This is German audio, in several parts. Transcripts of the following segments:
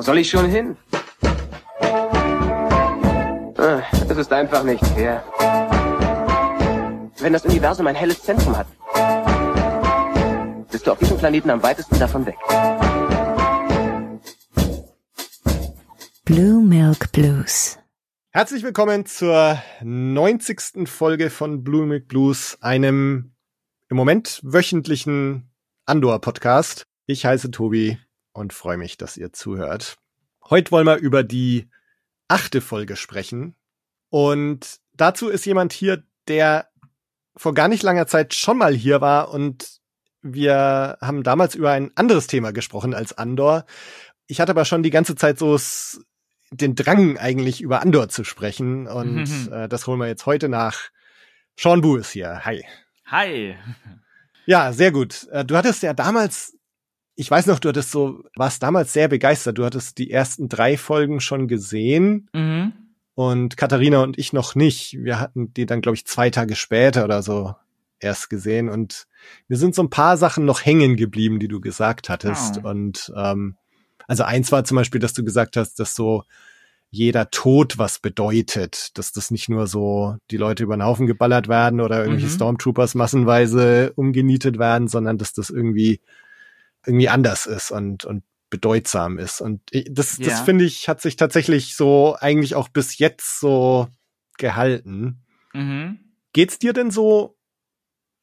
Wo soll ich schon hin? Ah, Es ist einfach nicht fair. Wenn das Universum ein helles Zentrum hat, bist du auf diesem Planeten am weitesten davon weg. Blue Milk Blues. Herzlich willkommen zur 90. Folge von Blue Milk Blues, einem im Moment wöchentlichen Andor-Podcast. Ich heiße Tobi und freue mich, dass ihr zuhört. Heute wollen wir über die achte Folge sprechen. Und dazu ist jemand hier, der vor gar nicht langer Zeit schon mal hier war und wir haben damals über ein anderes Thema gesprochen als Andor. Ich hatte aber schon die ganze Zeit so den Drang eigentlich über Andor zu sprechen und Mhm. äh, das holen wir jetzt heute nach. Sean Bu ist hier. Hi. Hi. Ja, sehr gut. Äh, Du hattest ja damals, ich weiß noch, du hattest so, warst damals sehr begeistert. Du hattest die ersten drei Folgen schon gesehen Mhm. und Katharina und ich noch nicht. Wir hatten die dann, glaube ich, zwei Tage später oder so erst gesehen und mir sind so ein paar Sachen noch hängen geblieben, die du gesagt hattest. Oh. Und ähm, also eins war zum Beispiel, dass du gesagt hast, dass so jeder Tod was bedeutet, dass das nicht nur so die Leute über den Haufen geballert werden oder irgendwelche Mhm. Stormtroopers massenweise umgenietet werden, sondern dass das irgendwie irgendwie anders ist und und bedeutsam ist. Und das, das Ja. finde ich, hat sich tatsächlich so eigentlich auch bis jetzt so gehalten. Mhm. Geht's dir denn so?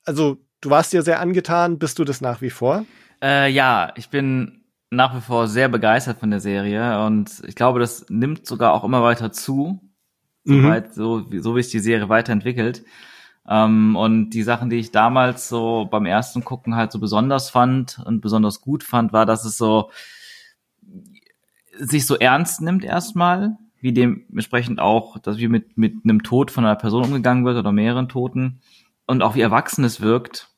Also, du warst ja sehr angetan, bist du das nach wie vor? Äh, ja, ich bin nach wie vor sehr begeistert von der Serie und ich glaube, das nimmt sogar auch immer weiter zu, Mhm. soweit, so, wie- so wie sich die Serie weiterentwickelt. Ähm, und die Sachen, die ich damals so beim ersten Gucken halt so besonders fand und besonders gut fand, war, dass es so sich so ernst nimmt erstmal, wie dementsprechend auch, dass wie mit, mit einem Tod von einer Person umgegangen wird oder mehreren Toten und auch wie erwachsen es wirkt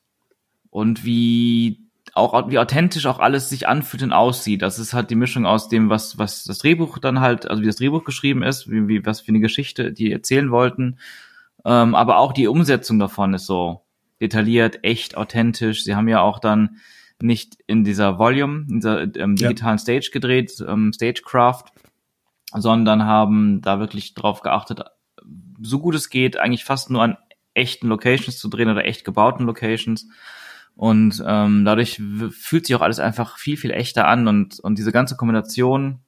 und wie auch wie authentisch auch alles sich anfühlt und aussieht. Das ist halt die Mischung aus dem, was was das Drehbuch dann halt, also wie das Drehbuch geschrieben ist, wie, wie was für eine Geschichte die erzählen wollten, ähm, aber auch die Umsetzung davon ist so detailliert, echt, authentisch. Sie haben ja auch dann nicht in dieser Volume, in dieser ähm, Ja. digitalen Stage gedreht, ähm, Stagecraft, sondern haben da wirklich drauf geachtet, so gut es geht, eigentlich fast nur an echten Locations zu drehen oder echt gebauten Locations. Und ähm, dadurch fühlt sich auch alles einfach viel, viel echter an und, und diese ganze Kombination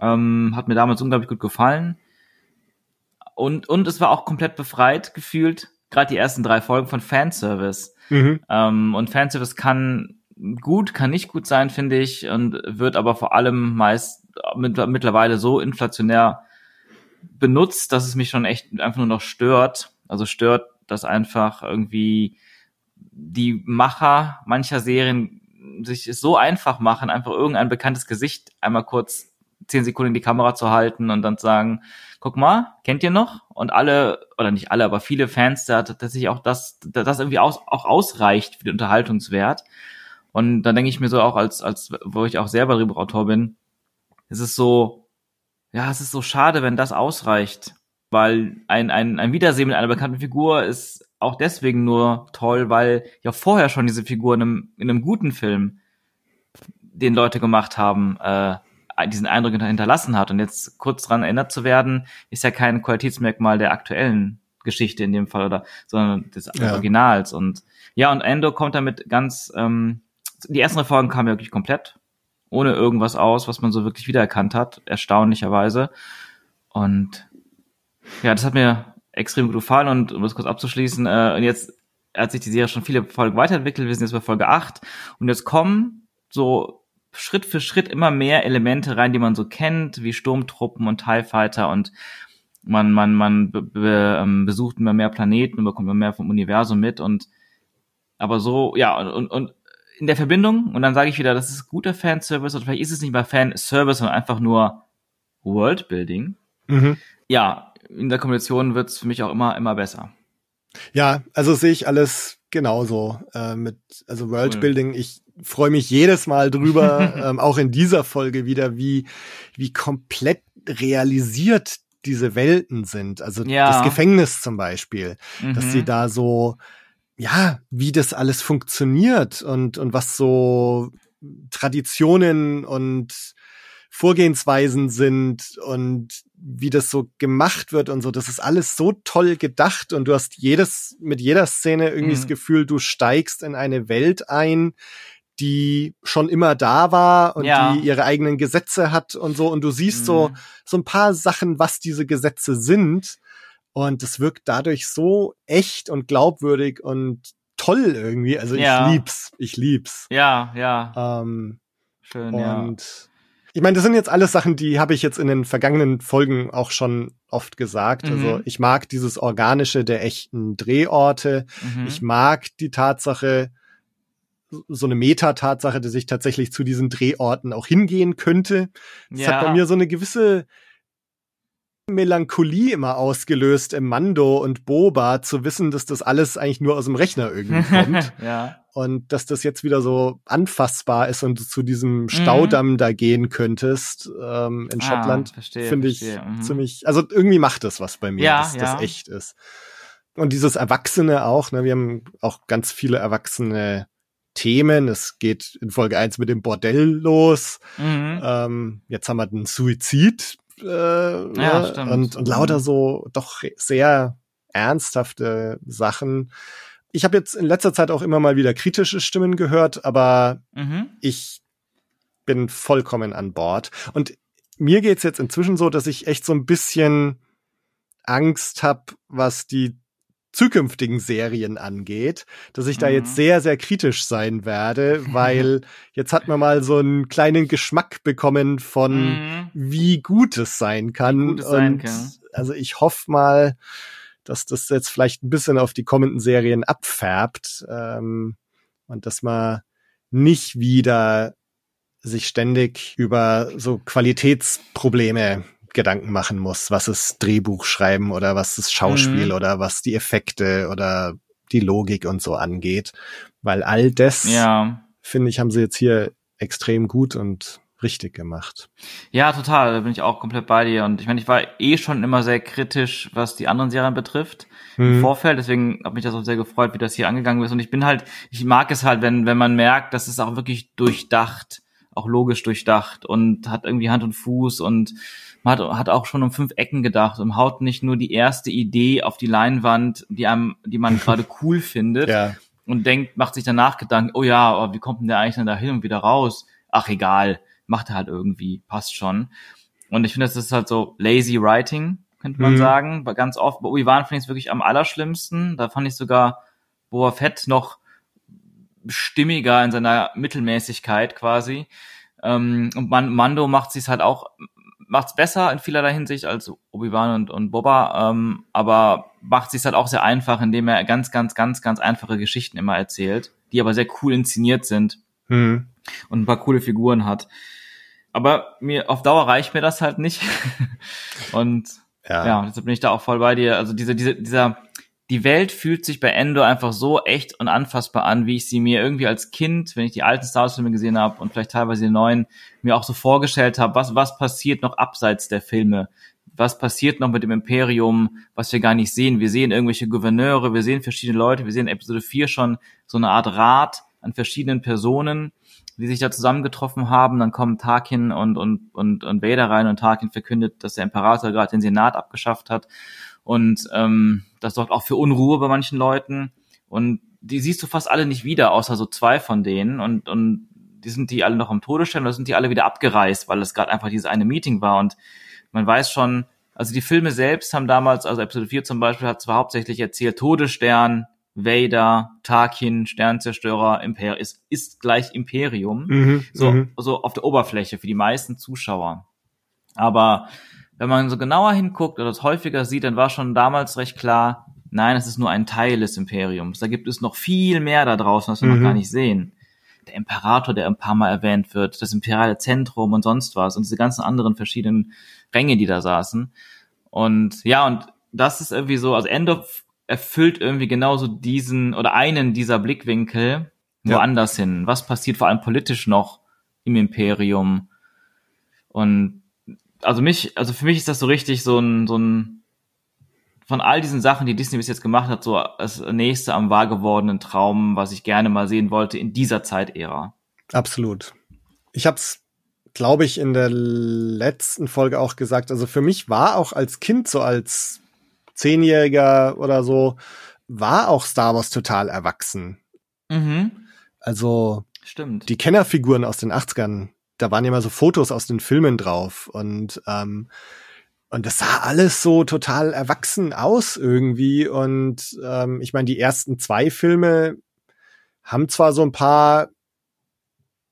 ähm, hat mir damals unglaublich gut gefallen. Und, und es war auch komplett befreit gefühlt, gerade die ersten drei Folgen von Fanservice. Mhm. Ähm, und Fanservice kann gut, kann nicht gut sein, finde ich, und wird aber vor allem meist mit, mittlerweile so inflationär benutzt, dass es mich schon echt einfach nur noch stört. Also stört, dass einfach irgendwie die Macher mancher Serien sich es so einfach machen, einfach irgendein bekanntes Gesicht einmal kurz zehn Sekunden in die Kamera zu halten und dann zu sagen, guck mal, kennt ihr noch? Und alle, oder nicht alle, aber viele Fans da tatsächlich auch das, das irgendwie aus, auch ausreicht für den Unterhaltungswert. Und dann denke ich mir so auch als, als, wo ich auch selber Drehbuchautor bin, es ist so, ja, es ist so schade, wenn das ausreicht. Weil ein, ein, ein Wiedersehen mit einer bekannten Figur ist auch deswegen nur toll, weil ja vorher schon diese Figur in einem, in einem guten Film, den Leute gemacht haben, äh, diesen Eindruck hinter- hinterlassen hat. Und jetzt kurz dran erinnert zu werden, ist ja kein Qualitätsmerkmal der aktuellen Geschichte in dem Fall, oder, sondern des Ja. Originals. Und ja, und Endo kommt damit ganz, ähm, die ersten Folgen kamen ja wirklich komplett ohne irgendwas aus, was man so wirklich wiedererkannt hat, erstaunlicherweise. Und ja, das hat mir extrem gut gefallen und um das kurz abzuschließen, äh, und jetzt hat sich die Serie schon viele Folgen weiterentwickelt, wir sind jetzt bei Folge 8 und jetzt kommen so Schritt für Schritt immer mehr Elemente rein, die man so kennt, wie Sturmtruppen und TIE Fighter und man, man, man be be ähm, besucht immer mehr Planeten und bekommt immer mehr vom Universum mit und aber so, ja, und, und, in der Verbindung, und dann sage ich wieder, das ist guter Fanservice, oder vielleicht ist es nicht mal Fanservice, sondern einfach nur Worldbuilding. Mhm. Ja, in der Kombination wird's für mich auch immer, immer besser. Ja, also sehe ich alles genauso äh, mit also Worldbuilding. Ich freue mich jedes Mal drüber, ähm, auch in dieser Folge wieder, wie wie komplett realisiert diese Welten sind. Also Ja. das Gefängnis zum Beispiel, dass Mhm. sie da so ja, wie das alles funktioniert und und was so Traditionen und Vorgehensweisen sind und wie das so gemacht wird und so. Das ist alles so toll gedacht und du hast jedes, mit jeder Szene irgendwie mhm. das Gefühl, du steigst in eine Welt ein, die schon immer da war und ja. die ihre eigenen Gesetze hat und so. Und du siehst mhm. so, so ein paar Sachen, was diese Gesetze sind. Und es wirkt dadurch so echt und glaubwürdig und toll irgendwie. Also ja. ich lieb's. Ich lieb's. Ja, ja. Ähm, Schön, und ja. Ich meine, das sind jetzt alles Sachen, die habe ich jetzt in den vergangenen Folgen auch schon oft gesagt. Also mhm. Also ich mag dieses Organische der echten Drehorte. Mhm. Ich mag die Tatsache, so eine Meta-Tatsache, dass ich tatsächlich zu diesen Drehorten auch hingehen könnte. Das ja. hat bei mir so eine gewisse Melancholie immer ausgelöst im Mando und Boba zu wissen, dass das alles eigentlich nur aus dem Rechner irgendwie kommt. ja. Und dass das jetzt wieder so anfassbar ist und du zu diesem mhm. Staudamm mhm. da gehen könntest ähm, in ah, Schottland, finde ich mhm. ziemlich, also irgendwie macht das was bei mir, ja, dass ja. das echt ist. Und dieses Erwachsene auch, ne, wir haben auch ganz viele erwachsene Themen. Es geht in Folge 1 mit dem Bordell los. Mhm. Ähm, jetzt haben wir den Suizid äh, ja, ne? stimmt. Und, und lauter so doch sehr ernsthafte Sachen. Ich habe jetzt in letzter Zeit auch immer mal wieder kritische Stimmen gehört, aber mhm. ich bin vollkommen an Bord. Und mir geht's jetzt inzwischen so, dass ich echt so ein bisschen Angst habe, was die zukünftigen Serien angeht, dass ich mhm. da jetzt mhm. sehr, sehr kritisch sein werde, weil jetzt hat man mal so einen kleinen Geschmack bekommen von, mhm. wie gut es sein kann. Es sein kann. also ich hoffe mal, dass das jetzt vielleicht ein bisschen auf die kommenden Serien abfärbt ähm, und dass man nicht wieder sich ständig über so Qualitätsprobleme Gedanken machen muss, was ist Drehbuch schreiben oder was ist Schauspiel mhm. oder was die Effekte oder die Logik und so angeht. Weil all das, ja. finde ich, haben sie jetzt hier extrem gut und richtig gemacht. Ja, total. Da bin ich auch komplett bei dir. Und ich meine, ich war eh schon immer sehr kritisch, was die anderen Serien betrifft mhm. im Vorfeld. Deswegen hat mich das auch sehr gefreut, wie das hier angegangen ist. Und ich bin halt, ich mag es halt, wenn, wenn man merkt, dass es auch wirklich durchdacht, auch logisch durchdacht und hat irgendwie Hand und Fuß und man hat, hat auch schon um fünf Ecken gedacht und haut nicht nur die erste Idee auf die Leinwand, die einem, die man gerade cool findet ja. und denkt, macht sich danach Gedanken, oh ja, aber wie kommt denn der eigentlich dann da hin und wieder raus? Ach egal, macht er halt irgendwie, passt schon. Und ich finde, das ist halt so lazy writing, könnte man mhm. sagen. Ganz oft, bei Obi-Wan finde ich es wirklich am allerschlimmsten. Da fand ich sogar Boa Fett noch stimmiger in seiner Mittelmäßigkeit quasi. Ähm, und man, Mando macht sich halt auch macht's besser in vielerlei Hinsicht als Obi-Wan und, und Boba, ähm, aber macht sich halt auch sehr einfach, indem er ganz, ganz, ganz, ganz einfache Geschichten immer erzählt, die aber sehr cool inszeniert sind mhm. und ein paar coole Figuren hat. Aber mir auf Dauer reicht mir das halt nicht. und ja. ja, deshalb bin ich da auch voll bei dir. Also diese, diese, dieser die Welt fühlt sich bei Endo einfach so echt und anfassbar an, wie ich sie mir irgendwie als Kind, wenn ich die alten Star Wars Filme gesehen habe und vielleicht teilweise die neuen, mir auch so vorgestellt habe, was, was passiert noch abseits der Filme? Was passiert noch mit dem Imperium, was wir gar nicht sehen? Wir sehen irgendwelche Gouverneure, wir sehen verschiedene Leute, wir sehen Episode 4 schon so eine Art Rat an verschiedenen Personen, die sich da zusammengetroffen haben. Dann kommen Tarkin und, und, und, und Vader rein und Tarkin verkündet, dass der Imperator gerade den Senat abgeschafft hat. Und ähm, das sorgt auch für Unruhe bei manchen Leuten. Und die siehst du fast alle nicht wieder, außer so zwei von denen. Und, und die sind die alle noch am Todesstern oder sind die alle wieder abgereist, weil es gerade einfach dieses eine Meeting war. Und man weiß schon, also die Filme selbst haben damals, also Episode 4 zum Beispiel, hat zwar hauptsächlich erzählt, Todesstern, Vader, Tarkin, Sternzerstörer, Imper ist, ist gleich Imperium. Mhm, so, mhm. so auf der Oberfläche für die meisten Zuschauer. Aber wenn man so genauer hinguckt oder es häufiger sieht, dann war schon damals recht klar, nein, es ist nur ein Teil des Imperiums. Da gibt es noch viel mehr da draußen, was wir mhm. noch gar nicht sehen. Der Imperator, der ein paar Mal erwähnt wird, das imperiale Zentrum und sonst was und diese ganzen anderen verschiedenen Ränge, die da saßen. Und ja, und das ist irgendwie so, also Endor erfüllt irgendwie genauso diesen oder einen dieser Blickwinkel woanders ja. hin. Was passiert vor allem politisch noch im Imperium? Und also mich, also für mich ist das so richtig so ein, so ein, von all diesen Sachen, die Disney bis jetzt gemacht hat, so das nächste am wahr gewordenen Traum, was ich gerne mal sehen wollte in dieser Zeitära. Absolut. Ich hab's glaube ich, in der letzten Folge auch gesagt. Also für mich war auch als Kind, so als Zehnjähriger oder so, war auch Star Wars total erwachsen. Mhm. Also Stimmt. die Kennerfiguren aus den 80ern, da waren ja immer so Fotos aus den Filmen drauf und ähm, und das sah alles so total erwachsen aus irgendwie und ähm, ich meine die ersten zwei Filme haben zwar so ein paar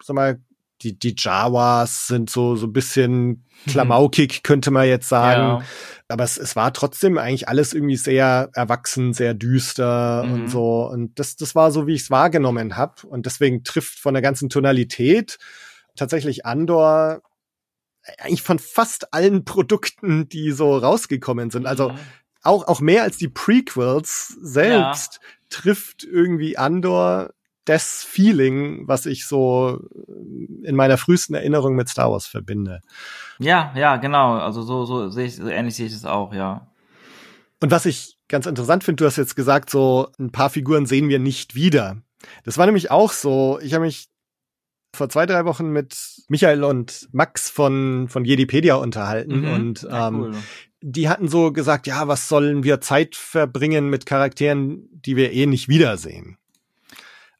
sag mal die die Jawas sind so so ein bisschen klamaukig könnte man jetzt sagen Ja. aber es, es war trotzdem eigentlich alles irgendwie sehr erwachsen, sehr düster Mhm. und so. Und das, das war so, wie ich es wahrgenommen habe. Und deswegen trifft von der ganzen Tonalität tatsächlich Andor eigentlich von fast allen Produkten, die so rausgekommen sind. Also Mhm. auch, auch mehr als die Prequels selbst trifft irgendwie Andor das Feeling, was ich so in meiner frühesten Erinnerung mit Star Wars verbinde. Ja, ja, genau. Also so, so sehe ich, so ähnlich sehe ich es auch, ja. Und was ich ganz interessant finde, du hast jetzt gesagt, so ein paar Figuren sehen wir nicht wieder. Das war nämlich auch so. Ich habe mich vor zwei, drei Wochen mit Michael und Max von, von Jedipedia unterhalten Mhm. und Ja, ähm, cool. die hatten so gesagt, ja, was sollen wir Zeit verbringen mit Charakteren, die wir eh nicht wiedersehen?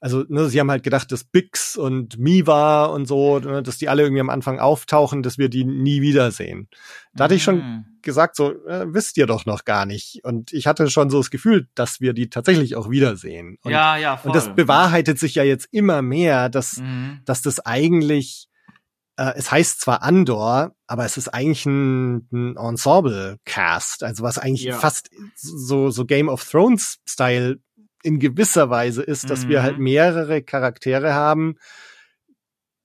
Also, ne, sie haben halt gedacht, dass Bix und Miva und so, ne, dass die alle irgendwie am Anfang auftauchen, dass wir die nie wiedersehen. Da hatte ich schon Mhm. gesagt, so, äh, wisst ihr doch noch gar nicht. Und ich hatte schon so das Gefühl, dass wir die tatsächlich auch wiedersehen. Und, ja, ja, voll. und das bewahrheitet sich ja jetzt immer mehr, dass, Mhm. dass das eigentlich, äh, es heißt zwar Andor, aber es ist eigentlich ein, ein Ensemble-Cast, also was eigentlich Ja. fast so, so Game of Thrones-Style in gewisser Weise ist, dass wir Mhm. halt mehrere Charaktere haben,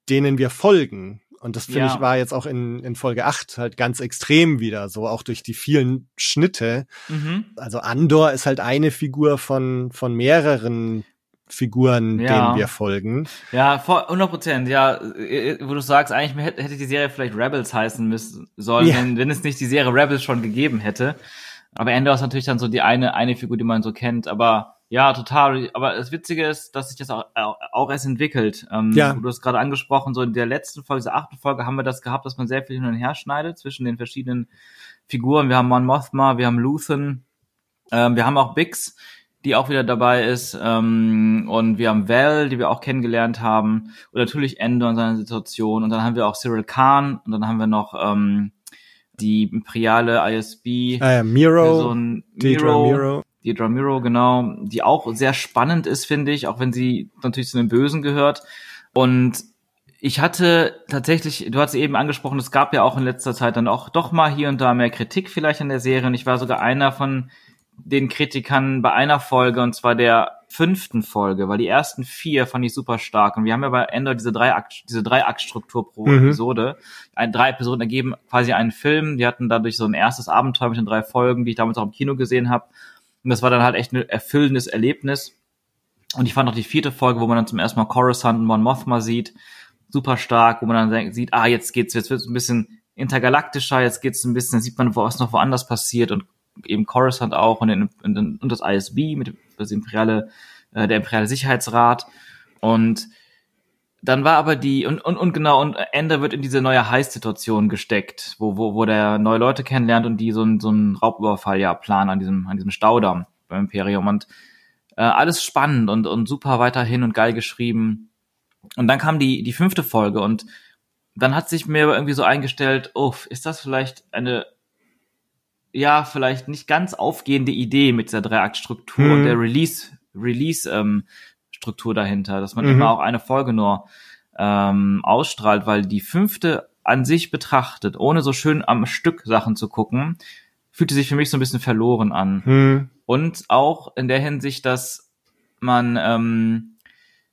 denen wir folgen. Und das finde Ja. ich war jetzt auch in, in Folge 8 halt ganz extrem wieder, so auch durch die vielen Schnitte. Mhm. Also Andor ist halt eine Figur von, von mehreren Figuren, Ja. denen wir folgen. Ja, voll, 100 Prozent, ja. äh, Wo du sagst, eigentlich hätte die Serie vielleicht Rebels heißen müssen, sollen, Ja. wenn, wenn es nicht die Serie Rebels schon gegeben hätte. Aber Endor ist natürlich dann so die eine, eine Figur, die man so kennt. Aber ja, total. Aber das Witzige ist, dass sich das auch, auch auch erst entwickelt. Ähm, Ja. Du hast gerade angesprochen, so in der letzten Folge, dieser achten Folge, haben wir das gehabt, dass man sehr viel hin und her schneidet zwischen den verschiedenen Figuren. Wir haben Mon Mothma, wir haben Luthen, ähm, wir haben auch Bix, die auch wieder dabei ist. Ähm, und wir haben Val, die wir auch kennengelernt haben. Und natürlich Endor in seiner Situation. Und dann haben wir auch Cyril Khan. Und dann haben wir noch ähm, die imperiale ISB. Äh, Miro, Person Miro, Miro. Deidre Miro, genau, die auch sehr spannend ist, finde ich, auch wenn sie natürlich zu den Bösen gehört. Und ich hatte tatsächlich, du hast eben angesprochen, es gab ja auch in letzter Zeit dann auch doch mal hier und da mehr Kritik vielleicht an der Serie. Und ich war sogar einer von den Kritikern bei einer Folge, und zwar der fünften Folge, weil die ersten vier fand ich super stark. Und wir haben ja bei Ender diese drei Akt, diese drei Aktstruktur pro Mhm. Episode. Ein, drei Episoden ergeben quasi einen Film. Die hatten dadurch so ein erstes Abenteuer mit den drei Folgen, die ich damals auch im Kino gesehen habe. Und das war dann halt echt ein erfüllendes Erlebnis. Und ich fand auch die vierte Folge, wo man dann zum ersten Mal Coruscant und Mon Mothma sieht, super stark, wo man dann sieht, ah, jetzt geht's, jetzt wird's ein bisschen intergalaktischer, jetzt geht's ein bisschen, sieht man, was noch woanders passiert und eben Coruscant auch und, den, und, und das ISB mit das imperiale, äh, der imperiale Sicherheitsrat und dann war aber die und, und, und genau und Ender wird in diese neue Heiß-Situation gesteckt, wo, wo, wo der neue Leute kennenlernt und die so einen so einen Raubüberfall ja planen an diesem an diesem Staudamm beim Imperium und äh, alles spannend und und super weiterhin und geil geschrieben und dann kam die die fünfte Folge und dann hat sich mir irgendwie so eingestellt, oh, ist das vielleicht eine ja vielleicht nicht ganz aufgehende Idee mit dieser Dreiaktstruktur Hm. und der Release Release ähm, Struktur dahinter, dass man Mhm. immer auch eine Folge nur ähm, ausstrahlt, weil die fünfte an sich betrachtet, ohne so schön am Stück Sachen zu gucken, fühlte sich für mich so ein bisschen verloren an. Hm. Und auch in der Hinsicht, dass man, ähm,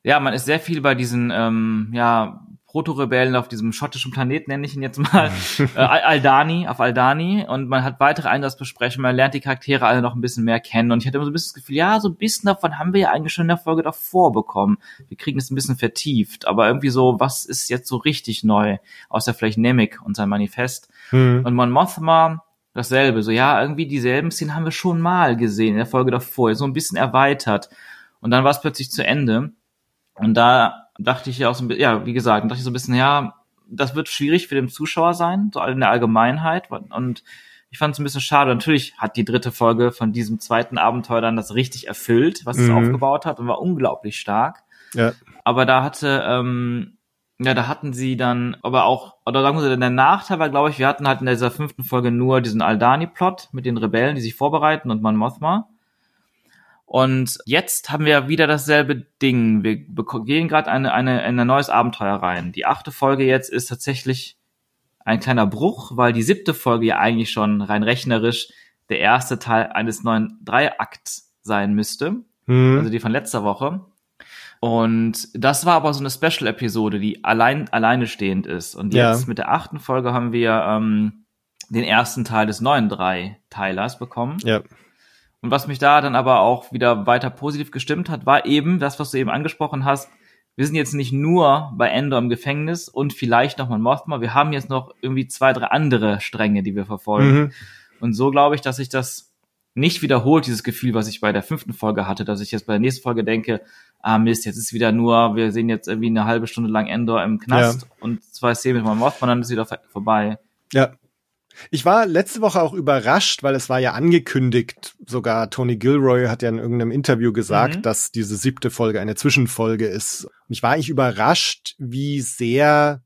ja, man ist sehr viel bei diesen, ähm, ja, Proto-Rebellen auf diesem schottischen Planeten, nenne ich ihn jetzt mal, äh, Al- Aldani, auf Aldani, und man hat weitere Einsatzbesprechungen, man lernt die Charaktere alle noch ein bisschen mehr kennen, und ich hatte immer so ein bisschen das Gefühl, ja, so ein bisschen davon haben wir ja eigentlich schon in der Folge davor bekommen. Wir kriegen es ein bisschen vertieft, aber irgendwie so, was ist jetzt so richtig neu, außer vielleicht Nemec und sein Manifest. Hm. Und Mon Mothma dasselbe. So, ja, irgendwie dieselben Szenen haben wir schon mal gesehen in der Folge davor, so ein bisschen erweitert. Und dann war es plötzlich zu Ende. Und da dachte ich ja auch so ein bisschen, ja, wie gesagt, dachte ich so ein bisschen, ja, das wird schwierig für den Zuschauer sein, so in der Allgemeinheit. Und ich fand es ein bisschen schade. Natürlich hat die dritte Folge von diesem zweiten Abenteuer dann das richtig erfüllt, was es Mhm. aufgebaut hat und war unglaublich stark. Ja. Aber da hatte, ähm, ja, da hatten sie dann, aber auch, oder sagen wir der Nachteil war, glaube ich, wir hatten halt in dieser fünften Folge nur diesen Aldani-Plot mit den Rebellen, die sich vorbereiten und Mon Mothma. Und jetzt haben wir wieder dasselbe Ding. Wir gehen gerade eine, eine, in ein neues Abenteuer rein. Die achte Folge jetzt ist tatsächlich ein kleiner Bruch, weil die siebte Folge ja eigentlich schon rein rechnerisch der erste Teil eines neuen Dreiakts sein müsste Hm. also die von letzter Woche. Und das war aber so eine Special-Episode, die allein alleine stehend ist. Und Ja. jetzt mit der achten Folge haben wir ähm, den ersten Teil des neuen Drei-Teilers bekommen. ja. Und was mich da dann aber auch wieder weiter positiv gestimmt hat, war eben das, was du eben angesprochen hast. Wir sind jetzt nicht nur bei Endor im Gefängnis und vielleicht noch mal Mothma. Wir haben jetzt noch irgendwie zwei, drei andere Stränge, die wir verfolgen. Mhm. Und so glaube ich, dass sich das nicht wiederholt, dieses Gefühl, was ich bei der fünften Folge hatte, dass ich jetzt bei der nächsten Folge denke, ah Mist, jetzt ist wieder nur, wir sehen jetzt irgendwie eine halbe Stunde lang Endor im Knast und zwei Szenen mit meinem Mothman, dann ist wieder vorbei. Ja. Ich war letzte Woche auch überrascht, weil es war ja angekündigt, sogar Tony Gilroy hat ja in irgendeinem Interview gesagt, Mhm. dass diese siebte Folge eine Zwischenfolge ist. Und ich war eigentlich überrascht, wie sehr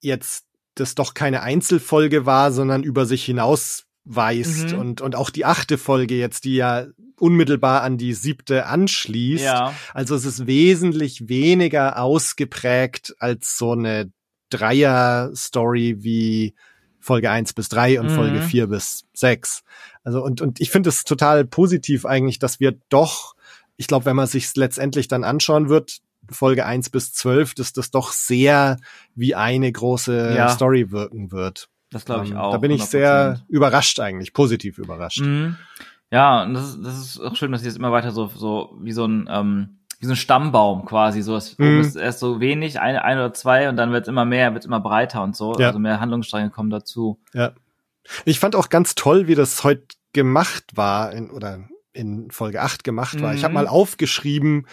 jetzt das doch keine Einzelfolge war, sondern über sich hinaus weist Mhm. und, und auch die achte Folge jetzt, die ja unmittelbar an die siebte anschließt. Ja, Also es ist wesentlich weniger ausgeprägt als so eine Dreier-Story wie Folge 1 bis 3 und Mhm. Folge 4 bis 6. Also und, und ich finde es total positiv eigentlich, dass wir doch, ich glaube, wenn man sich letztendlich dann anschauen wird, Folge 1 bis 12, dass das doch sehr wie eine große Ja. Story wirken wird. das glaube ich Ähm, auch. Da bin ich 100%. sehr überrascht eigentlich, positiv überrascht. Mhm. Ja, und das ist, das ist auch schön, dass sie jetzt immer weiter so, so wie so ein, ähm, wie so ein Stammbaum quasi. So, es Mhm. ist erst so wenig, eine, ein oder zwei und dann wird es immer mehr, wird immer breiter und so. Ja. Also mehr Handlungsstränge kommen dazu. Ja. Ich fand auch ganz toll, wie das heute gemacht war, in, oder in Folge 8 gemacht war. Ich habe Mhm. mal aufgeschrieben,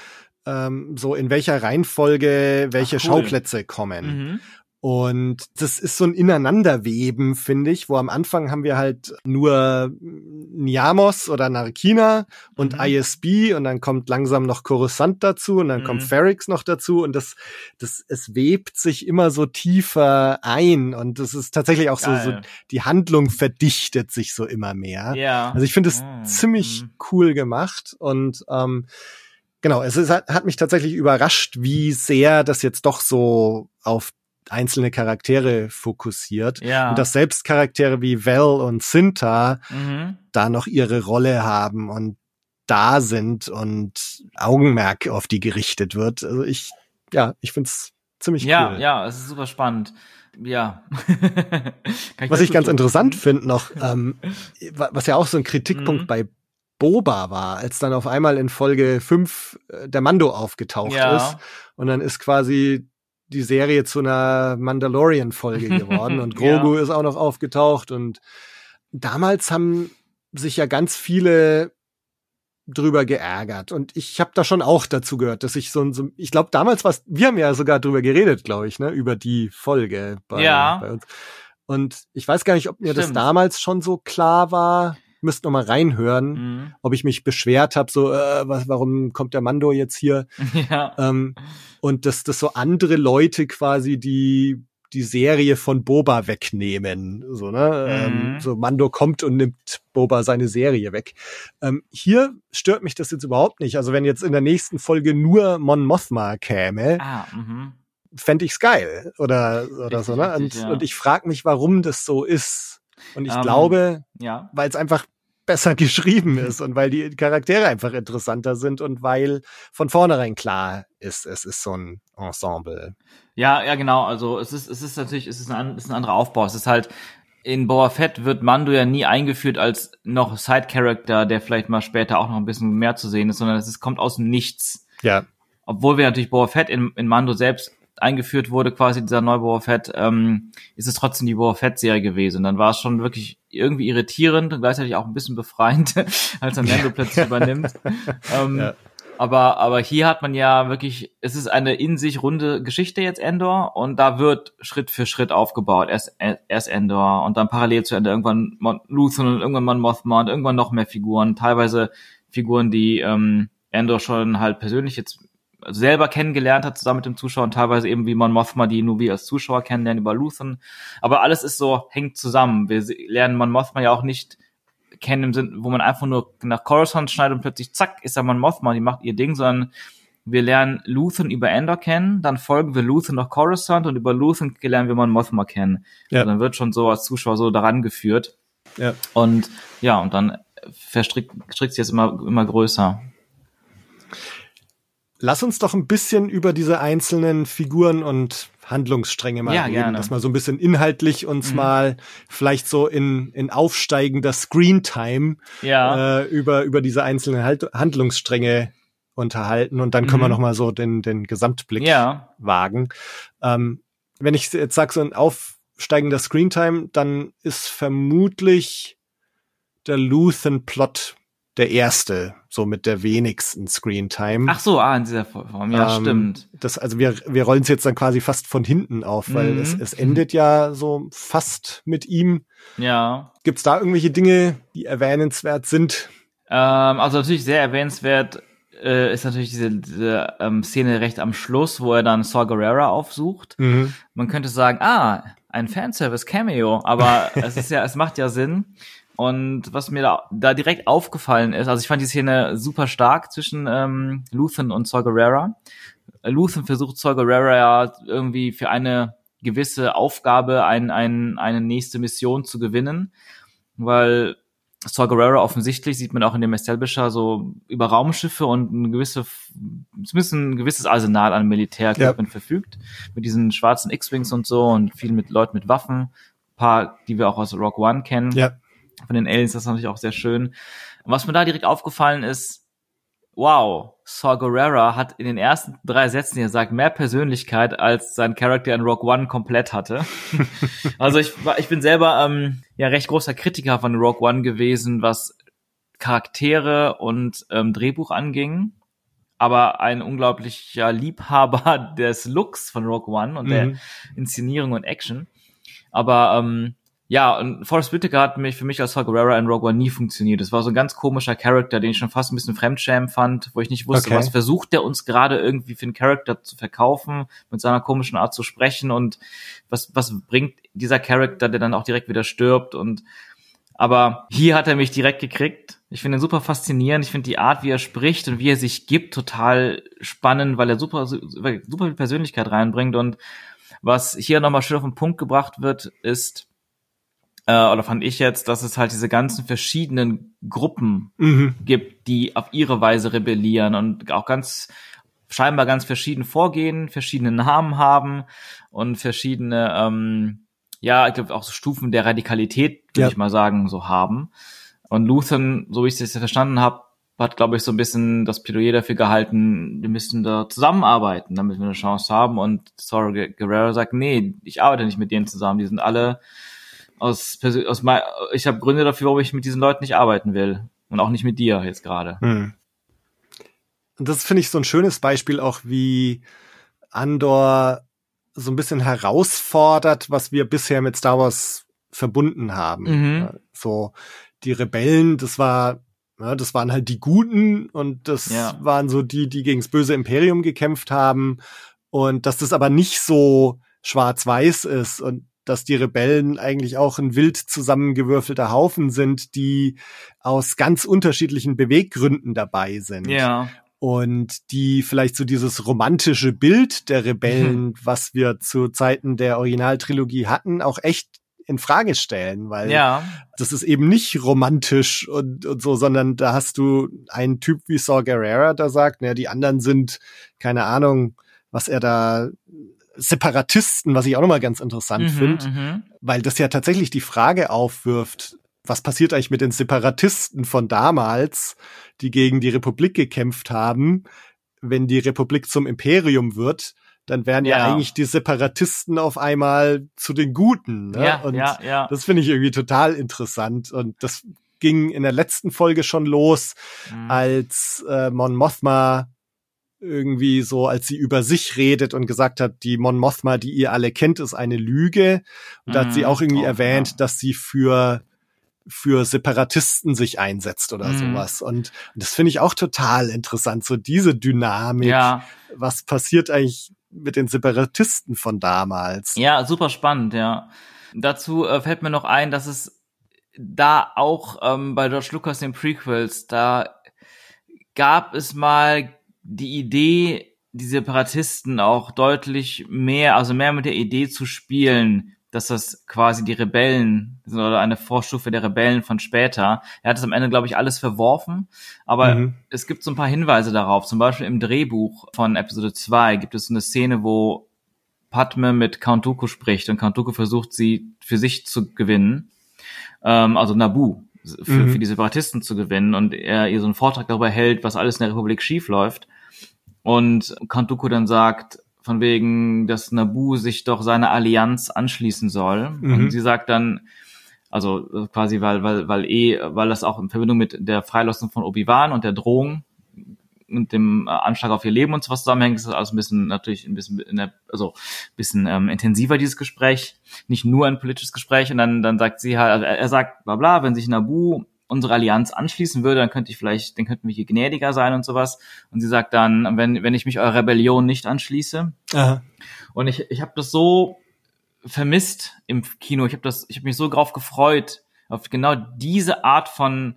ähm, so in welcher Reihenfolge welche Ach, cool. Schauplätze kommen. Mhm. Und das ist so ein Ineinanderweben, finde ich, wo am Anfang haben wir halt nur Niamos oder Narkina und Mhm. ISB und dann kommt langsam noch Coruscant dazu und dann Mhm. kommt Ferrix noch dazu und das, das, es webt sich immer so tiefer ein und das ist tatsächlich auch so, so, die Handlung verdichtet sich so immer mehr. Ja. Also ich finde es Mhm. ziemlich Mhm. cool gemacht und ähm, genau, es ist, hat mich tatsächlich überrascht, wie sehr das jetzt doch so auf einzelne Charaktere fokussiert Ja. und dass selbst Charaktere wie Val und Cinta mhm. da noch ihre Rolle haben und da sind und Augenmerk auf die gerichtet wird. Also ich, ja, ich find's ziemlich Ja, cool. ja, es ist super spannend. Ja. Kann Was ich ganz gut- interessant finde noch, ähm, wa- was ja auch so ein Kritikpunkt Mhm. bei Boba war, als dann auf einmal in Folge 5 äh, der Mando aufgetaucht Ja. ist und dann ist quasi die Serie zu einer Mandalorian-Folge geworden und Ja. Grogu ist auch noch aufgetaucht und damals haben sich ja ganz viele drüber geärgert und ich habe da schon auch dazu gehört, dass ich so, ein- so ich glaube damals war wir haben ja sogar drüber geredet, glaube ich, ne, über die Folge bei, Ja. bei uns. Und ich weiß gar nicht, ob mir das Stimmt. damals schon so klar war. Müsst noch mal reinhören, Mhm. ob ich mich beschwert habe, so äh, was, warum kommt der Mando jetzt hier? Ja. Ähm, und dass das so andere Leute quasi die die Serie von Boba wegnehmen, so ne, ähm, Mhm. so Mando kommt und nimmt Boba seine Serie weg. Ähm, hier stört mich das jetzt überhaupt nicht. Also wenn jetzt in der nächsten Folge nur Mon Mothma käme, Ah, mhm. fände ich's geil oder oder Richtig, so ne. richtig, und, ja. und ich frage mich, warum das so ist. Und ich Ähm, glaube, Ja. weil es einfach besser geschrieben ist und weil die Charaktere einfach interessanter sind und weil von vornherein klar ist, es ist so ein Ensemble. Ja, ja, genau. Also es ist, es ist natürlich, es ist ein, es ist ein anderer Aufbau. Es ist halt in Boba Fett wird Mando ja nie eingeführt als noch Side Character, der vielleicht mal später auch noch ein bisschen mehr zu sehen ist, sondern es ist, kommt aus dem Nichts. Ja, Obwohl wir natürlich Boba Fett in, in Mando selbst eingeführt wurde, quasi dieser neue Boba Fett, ähm, ist es trotzdem die Boba Fett Serie gewesen. Und dann war es schon wirklich irgendwie irritierend und gleichzeitig auch ein bisschen befreiend, als er Mando plötzlich übernimmt. Ähm, Ja. Aber, aber hier hat man ja wirklich, es ist eine in sich runde Geschichte jetzt Endor und da wird Schritt für Schritt aufgebaut. Erst, erst Endor und dann parallel zu Ende irgendwann Mon Luthen und irgendwann Mon Mothma und irgendwann noch mehr Figuren. Teilweise Figuren, die ähm, Endor schon halt persönlich jetzt selber kennengelernt hat, zusammen mit dem Zuschauer und teilweise eben wie Mon Mothma, die nur wir als Zuschauer kennenlernen über Luthen. Aber alles ist so, hängt zusammen. Wir lernen Mon Mothma ja auch nicht kennen im Sinn, wo man einfach nur nach Coruscant schneidet und plötzlich zack, ist da Mon Mothma, die macht ihr Ding, sondern wir lernen Luthen über Endor kennen, dann folgen wir Luthen nach Coruscant und über Luthen lernen wir Mon Mothma kennen. Ja. Also dann wird schon so als Zuschauer so daran geführt. Ja. Und ja, und dann verstrickt strickt sich jetzt immer, immer größer. Lass uns doch ein bisschen über diese einzelnen Figuren und Handlungsstränge mal ja, reden, gerne. dass wir so ein bisschen inhaltlich uns mhm. mal vielleicht so in, in aufsteigender Screentime ja. äh, über, über diese einzelnen halt Handlungsstränge unterhalten und dann können mhm. wir noch mal so den, den Gesamtblick ja. wagen. Ähm, wenn ich jetzt sage, so ein aufsteigender Screentime, dann ist vermutlich der Luthen-Plot der erste, so mit der wenigsten Screentime. Ach so, ah, in dieser Form, ja, ähm, stimmt. Das, also wir, wir rollen es jetzt dann quasi fast von hinten auf, weil mhm. es, es endet ja so fast mit ihm. Ja. Gibt's da irgendwelche Dinge, die erwähnenswert sind? Ähm, also natürlich sehr erwähnenswert äh, ist natürlich diese, diese ähm, Szene recht am Schluss, wo er dann Saw Gerrera aufsucht. Mhm. Man könnte sagen, ah, ein Fanservice-Cameo, aber es ist ja, es macht ja Sinn. Und was mir da, da direkt aufgefallen ist, also ich fand die Szene super stark zwischen ähm, Luthen und Saw Gerrera. Luthen versucht Saw Gerrera ja irgendwie für eine gewisse Aufgabe ein, ein, eine nächste Mission zu gewinnen, weil Saw Gerrera offensichtlich sieht man auch in dem Establisher so über Raumschiffe und ein gewisse, zumindest ein gewisses Arsenal an Militärequipment ja. verfügt, mit diesen schwarzen X-Wings und so und viel mit Leuten mit Waffen, paar, die wir auch aus Rock One kennen. Ja von den Aliens, das ist natürlich auch sehr schön. Und was mir da direkt aufgefallen ist, wow, Saw Gerrera hat in den ersten drei Sätzen, die er sagt, mehr Persönlichkeit, als sein Charakter in Rock One komplett hatte. also ich, ich bin selber ähm, ja recht großer Kritiker von Rock One gewesen, was Charaktere und ähm, Drehbuch anging. Aber ein unglaublicher Liebhaber des Looks von Rock One und mhm. der Inszenierung und Action. Aber ähm, ja, und Forrest Whitaker hat mich für mich als Saw Gerrera in Rogue One nie funktioniert. Das war so ein ganz komischer Charakter, den ich schon fast ein bisschen fremdschämen fand, wo ich nicht wusste, okay. was versucht der uns gerade irgendwie für einen Charakter zu verkaufen, mit seiner komischen Art zu sprechen und was, was bringt dieser Charakter, der dann auch direkt wieder stirbt und aber hier hat er mich direkt gekriegt. Ich finde ihn super faszinierend. Ich finde die Art, wie er spricht und wie er sich gibt, total spannend, weil er super, super viel Persönlichkeit reinbringt. Und was hier nochmal schön auf den Punkt gebracht wird, ist, äh, oder fand ich jetzt, dass es halt diese ganzen verschiedenen Gruppen mhm. gibt, die auf ihre Weise rebellieren und auch ganz scheinbar ganz verschieden vorgehen, verschiedene Namen haben und verschiedene, ähm, ja, ich glaube auch so Stufen der Radikalität, würde ja. ich mal sagen, so haben. Und Luthen, so wie ich es jetzt verstanden habe, hat, glaube ich, so ein bisschen das Plädoyer dafür gehalten, wir müssen da zusammenarbeiten, damit wir eine Chance haben. Und Sorry Guerrero sagt, nee, ich arbeite nicht mit denen zusammen, die sind alle aus, aus mein, ich habe Gründe dafür, warum ich mit diesen Leuten nicht arbeiten will. Und auch nicht mit dir jetzt gerade. Hm. Und das finde ich so ein schönes Beispiel auch, wie Andor so ein bisschen herausfordert, was wir bisher mit Star Wars verbunden haben. Mhm. So, die Rebellen, das war, ja, das waren halt die Guten und das ja. waren so die, die gegens böse Imperium gekämpft haben. Und dass das aber nicht so schwarz-weiß ist und dass die Rebellen eigentlich auch ein wild zusammengewürfelter Haufen sind, die aus ganz unterschiedlichen Beweggründen dabei sind. Ja. Und die vielleicht so dieses romantische Bild der Rebellen, mhm. was wir zu Zeiten der Originaltrilogie hatten, auch echt in Frage stellen, weil ja. das ist eben nicht romantisch und, und so, sondern da hast du einen Typ wie Saw Gerrera, der sagt, naja, die anderen sind, keine Ahnung, was er da Separatisten, was ich auch nochmal ganz interessant mhm, finde, mhm. weil das ja tatsächlich die Frage aufwirft, was passiert eigentlich mit den Separatisten von damals, die gegen die Republik gekämpft haben, wenn die Republik zum Imperium wird, dann wären ja, ja eigentlich die Separatisten auf einmal zu den Guten. Ne? Ja, und ja, ja. das finde ich irgendwie total interessant. Und das ging in der letzten Folge schon los, mhm. als äh, Mon Mothma irgendwie so, als sie über sich redet und gesagt hat, die Mon Mothma, die ihr alle kennt, ist eine Lüge. Und da hat sie Mhm. auch irgendwie Oh, erwähnt, ja. dass sie für für Separatisten sich einsetzt oder Mhm. sowas. Und das finde ich auch total interessant, so diese Dynamik. Ja, Was passiert eigentlich mit den Separatisten von damals? ja, super spannend, ja. Dazu äh, fällt mir noch ein, dass es da auch ähm, bei George Lucas den Prequels, da gab es mal die Idee, die Separatisten auch deutlich mehr, also mehr mit der Idee zu spielen, dass das quasi die Rebellen sind oder eine Vorstufe der Rebellen von später. Er hat es am Ende, glaube ich, alles verworfen, aber Mhm. es gibt so ein paar Hinweise darauf. Zum Beispiel im Drehbuch von Episode 2 gibt es eine Szene, wo Padme mit Count Dooku spricht und Count Dooku versucht, sie für sich zu gewinnen, ähm, also Naboo für, Mhm. für die Separatisten zu gewinnen und er ihr so einen Vortrag darüber hält, was alles in der Republik schief läuft. Und Count Dooku dann sagt, von wegen, dass Naboo sich doch seiner Allianz anschließen soll. Mhm. Und sie sagt dann, also quasi, weil, weil, weil eh, weil das auch in Verbindung mit der Freilassung von Obi-Wan und der Drohung und dem äh, Anschlag auf ihr Leben und so was zusammenhängt, ist das alles ein bisschen natürlich ein bisschen in der, also ein bisschen ähm, intensiver dieses Gespräch, nicht nur ein politisches Gespräch und dann dann sagt sie halt, also er, er sagt bla bla, wenn sich Naboo unsere Allianz anschließen würde, dann könnte ich vielleicht, dann könnten wir hier gnädiger sein und sowas. Und sie sagt dann, wenn wenn ich mich eurer Rebellion nicht anschließe, Aha. und ich, ich habe das so vermisst im Kino. Ich habe das, ich habe mich so drauf gefreut auf genau diese Art von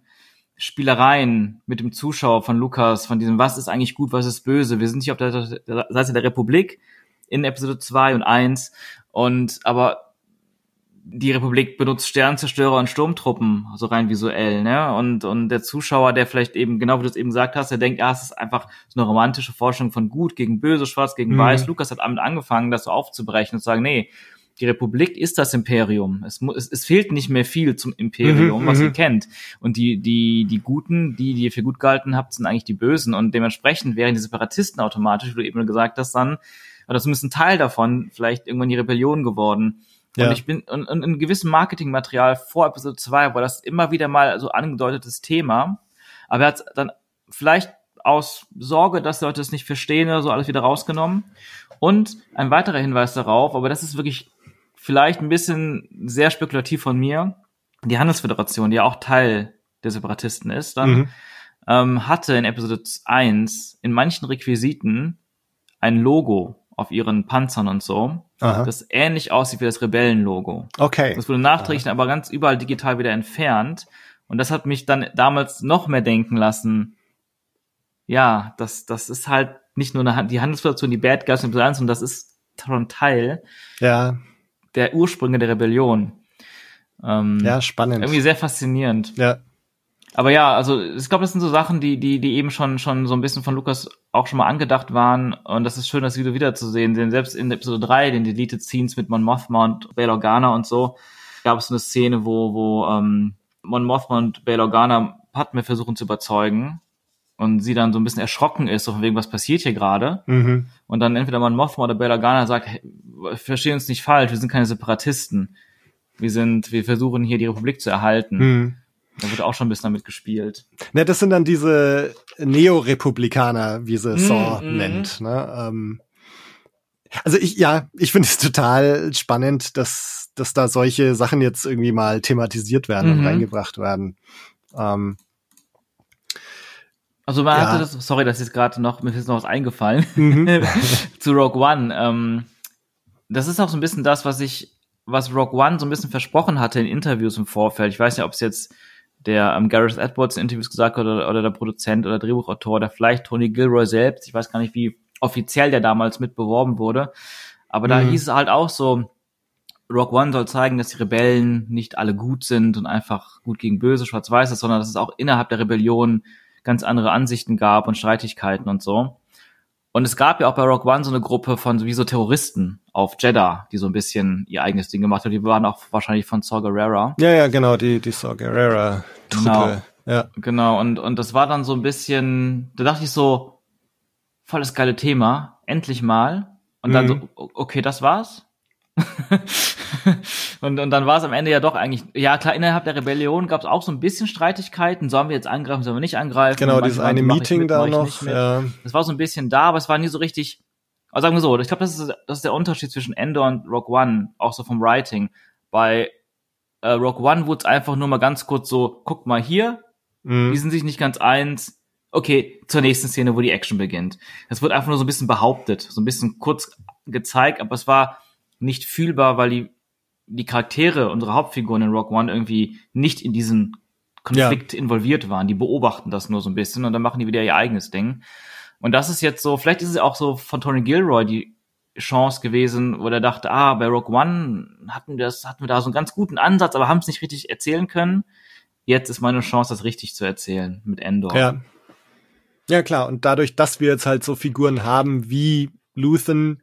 Spielereien mit dem Zuschauer von Lukas, von diesem was ist eigentlich gut, was ist böse. Wir sind hier auf der, der Seite der Republik in Episode 2 und 1 und aber die Republik benutzt Sternzerstörer und Sturmtruppen, so rein visuell, ne? Und, und der Zuschauer, der vielleicht eben, genau wie du es eben gesagt hast, der denkt, ja, es ist einfach so eine romantische Forschung von gut gegen böse, schwarz gegen Mhm. weiß. Lukas hat damit angefangen, das so aufzubrechen und zu sagen, nee, die Republik ist das Imperium. Es, es, es fehlt nicht mehr viel zum Imperium, Mhm, was ihr mhm. kennt. Und die, die, die Guten, die, die ihr für gut gehalten habt, sind eigentlich die Bösen. Und dementsprechend wären die Separatisten automatisch, wie du eben gesagt hast, dann, oder zumindest ein Teil davon, vielleicht irgendwann die Rebellion geworden. Ja. Und ich bin, und, und in gewissem Marketingmaterial vor Episode 2 war das immer wieder mal so angedeutetes Thema. Aber er hat dann vielleicht aus Sorge, dass Leute es nicht verstehen oder so alles wieder rausgenommen. Und ein weiterer Hinweis darauf, aber das ist wirklich vielleicht ein bisschen sehr spekulativ von mir, die Handelsföderation, die ja auch Teil der Separatisten ist, dann Mhm. ähm, hatte in Episode 1 in manchen Requisiten ein Logo auf ihren Panzern und so, Aha. das ähnlich aussieht wie das Rebellenlogo. Okay. Das wurde nachträglich aber ganz überall digital wieder entfernt. Und das hat mich dann damals noch mehr denken lassen, ja, das, das ist halt nicht nur eine, die Handelsföderation, die Bad Guys und so, sondern das ist schon Teil Ja, der Ursprünge der Rebellion. Ähm, ja, spannend. Irgendwie sehr faszinierend. Ja. Aber ja, also ich glaube, das sind so Sachen, die, die, die eben schon, schon so ein bisschen von Lukas auch schon mal angedacht waren. Und das ist schön, das wieder wiederzusehen. Denn selbst in Episode 3, den Deleted Scenes mit Mon Mothma und Bail Organa und so, gab es eine Szene, wo, wo ähm, Mon Mothma und Bail Organa Padme versuchen zu überzeugen. Und sie dann so ein bisschen erschrocken ist, so von wegen, was passiert hier gerade? Mhm. Und dann entweder Mon Mothma oder Bail Organa sagt, hey, verstehen uns nicht falsch, wir sind keine Separatisten. Wir sind, wir versuchen hier die Republik zu erhalten. Mhm. Da wird auch schon ein bisschen damit gespielt. Ne, das sind dann diese Neorepublikaner, wie sie Saw Mhm. nennt. Ne? Ähm, also ich, ja, ich finde es total spannend, dass, dass da solche Sachen jetzt irgendwie mal thematisiert werden Mhm. und reingebracht werden. Ähm, Also man Ja. hatte das, sorry, dass jetzt gerade noch, mir ist noch was eingefallen mhm. zu Rogue One. Ähm, das ist auch so ein bisschen das, was ich, was Rogue One so ein bisschen versprochen hatte in Interviews im Vorfeld. Ich weiß nicht, ob es jetzt der ähm, Gareth Edwards in Interviews gesagt hat oder, oder der Produzent oder Drehbuchautor oder vielleicht Tony Gilroy selbst. Ich weiß gar nicht, wie offiziell der damals mit beworben wurde. Aber da Mhm. hieß es halt auch so, Rogue One soll zeigen, dass die Rebellen nicht alle gut sind und einfach gut gegen böse, schwarz-weiß ist, sondern dass es auch innerhalb der Rebellion ganz andere Ansichten gab und Streitigkeiten und so. Und es gab ja auch bei Rogue One so eine Gruppe von wie so Terroristen auf Jeddah, die so ein bisschen ihr eigenes Ding gemacht haben. Die waren auch wahrscheinlich von Saw Gerrera. Ja, ja, genau, die, die Saw Gerrera Truppe. Genau. Ja. Genau, und, und das war dann so ein bisschen, da dachte ich so, voll das geile Thema, endlich mal. Und dann Mhm. so, okay, das war's. Und, und dann war es am Ende ja doch eigentlich, ja klar, innerhalb der Rebellion gab es auch so ein bisschen Streitigkeiten. Sollen wir jetzt angreifen, sollen wir nicht angreifen? Genau, dieses eine Meeting mit, da noch. Ja. Das war so ein bisschen da, aber es war nie so richtig, also sagen wir so, ich glaube, das ist, das ist der Unterschied zwischen Endor und Rogue One, auch so vom Writing. Bei äh, Rogue One wurde es einfach nur mal ganz kurz so, guck mal hier, mhm. die sind sich nicht ganz eins, okay, zur nächsten Szene, wo die Action beginnt. Das wird einfach nur so ein bisschen behauptet, so ein bisschen kurz gezeigt, aber es war nicht fühlbar, weil die, die Charaktere, unsere Hauptfiguren in Rock One irgendwie nicht in diesen Konflikt ja. involviert waren. Die beobachten das nur so ein bisschen und dann machen die wieder ihr eigenes Ding. Und das ist jetzt so, vielleicht ist es auch so von Tony Gilroy die Chance gewesen, wo er dachte, ah, bei Rock One hatten wir das, hatten wir da so einen ganz guten Ansatz, aber haben es nicht richtig erzählen können. Jetzt ist meine Chance, das richtig zu erzählen mit Endor. Ja. Ja, klar. Und dadurch, dass wir jetzt halt so Figuren haben wie Luthen,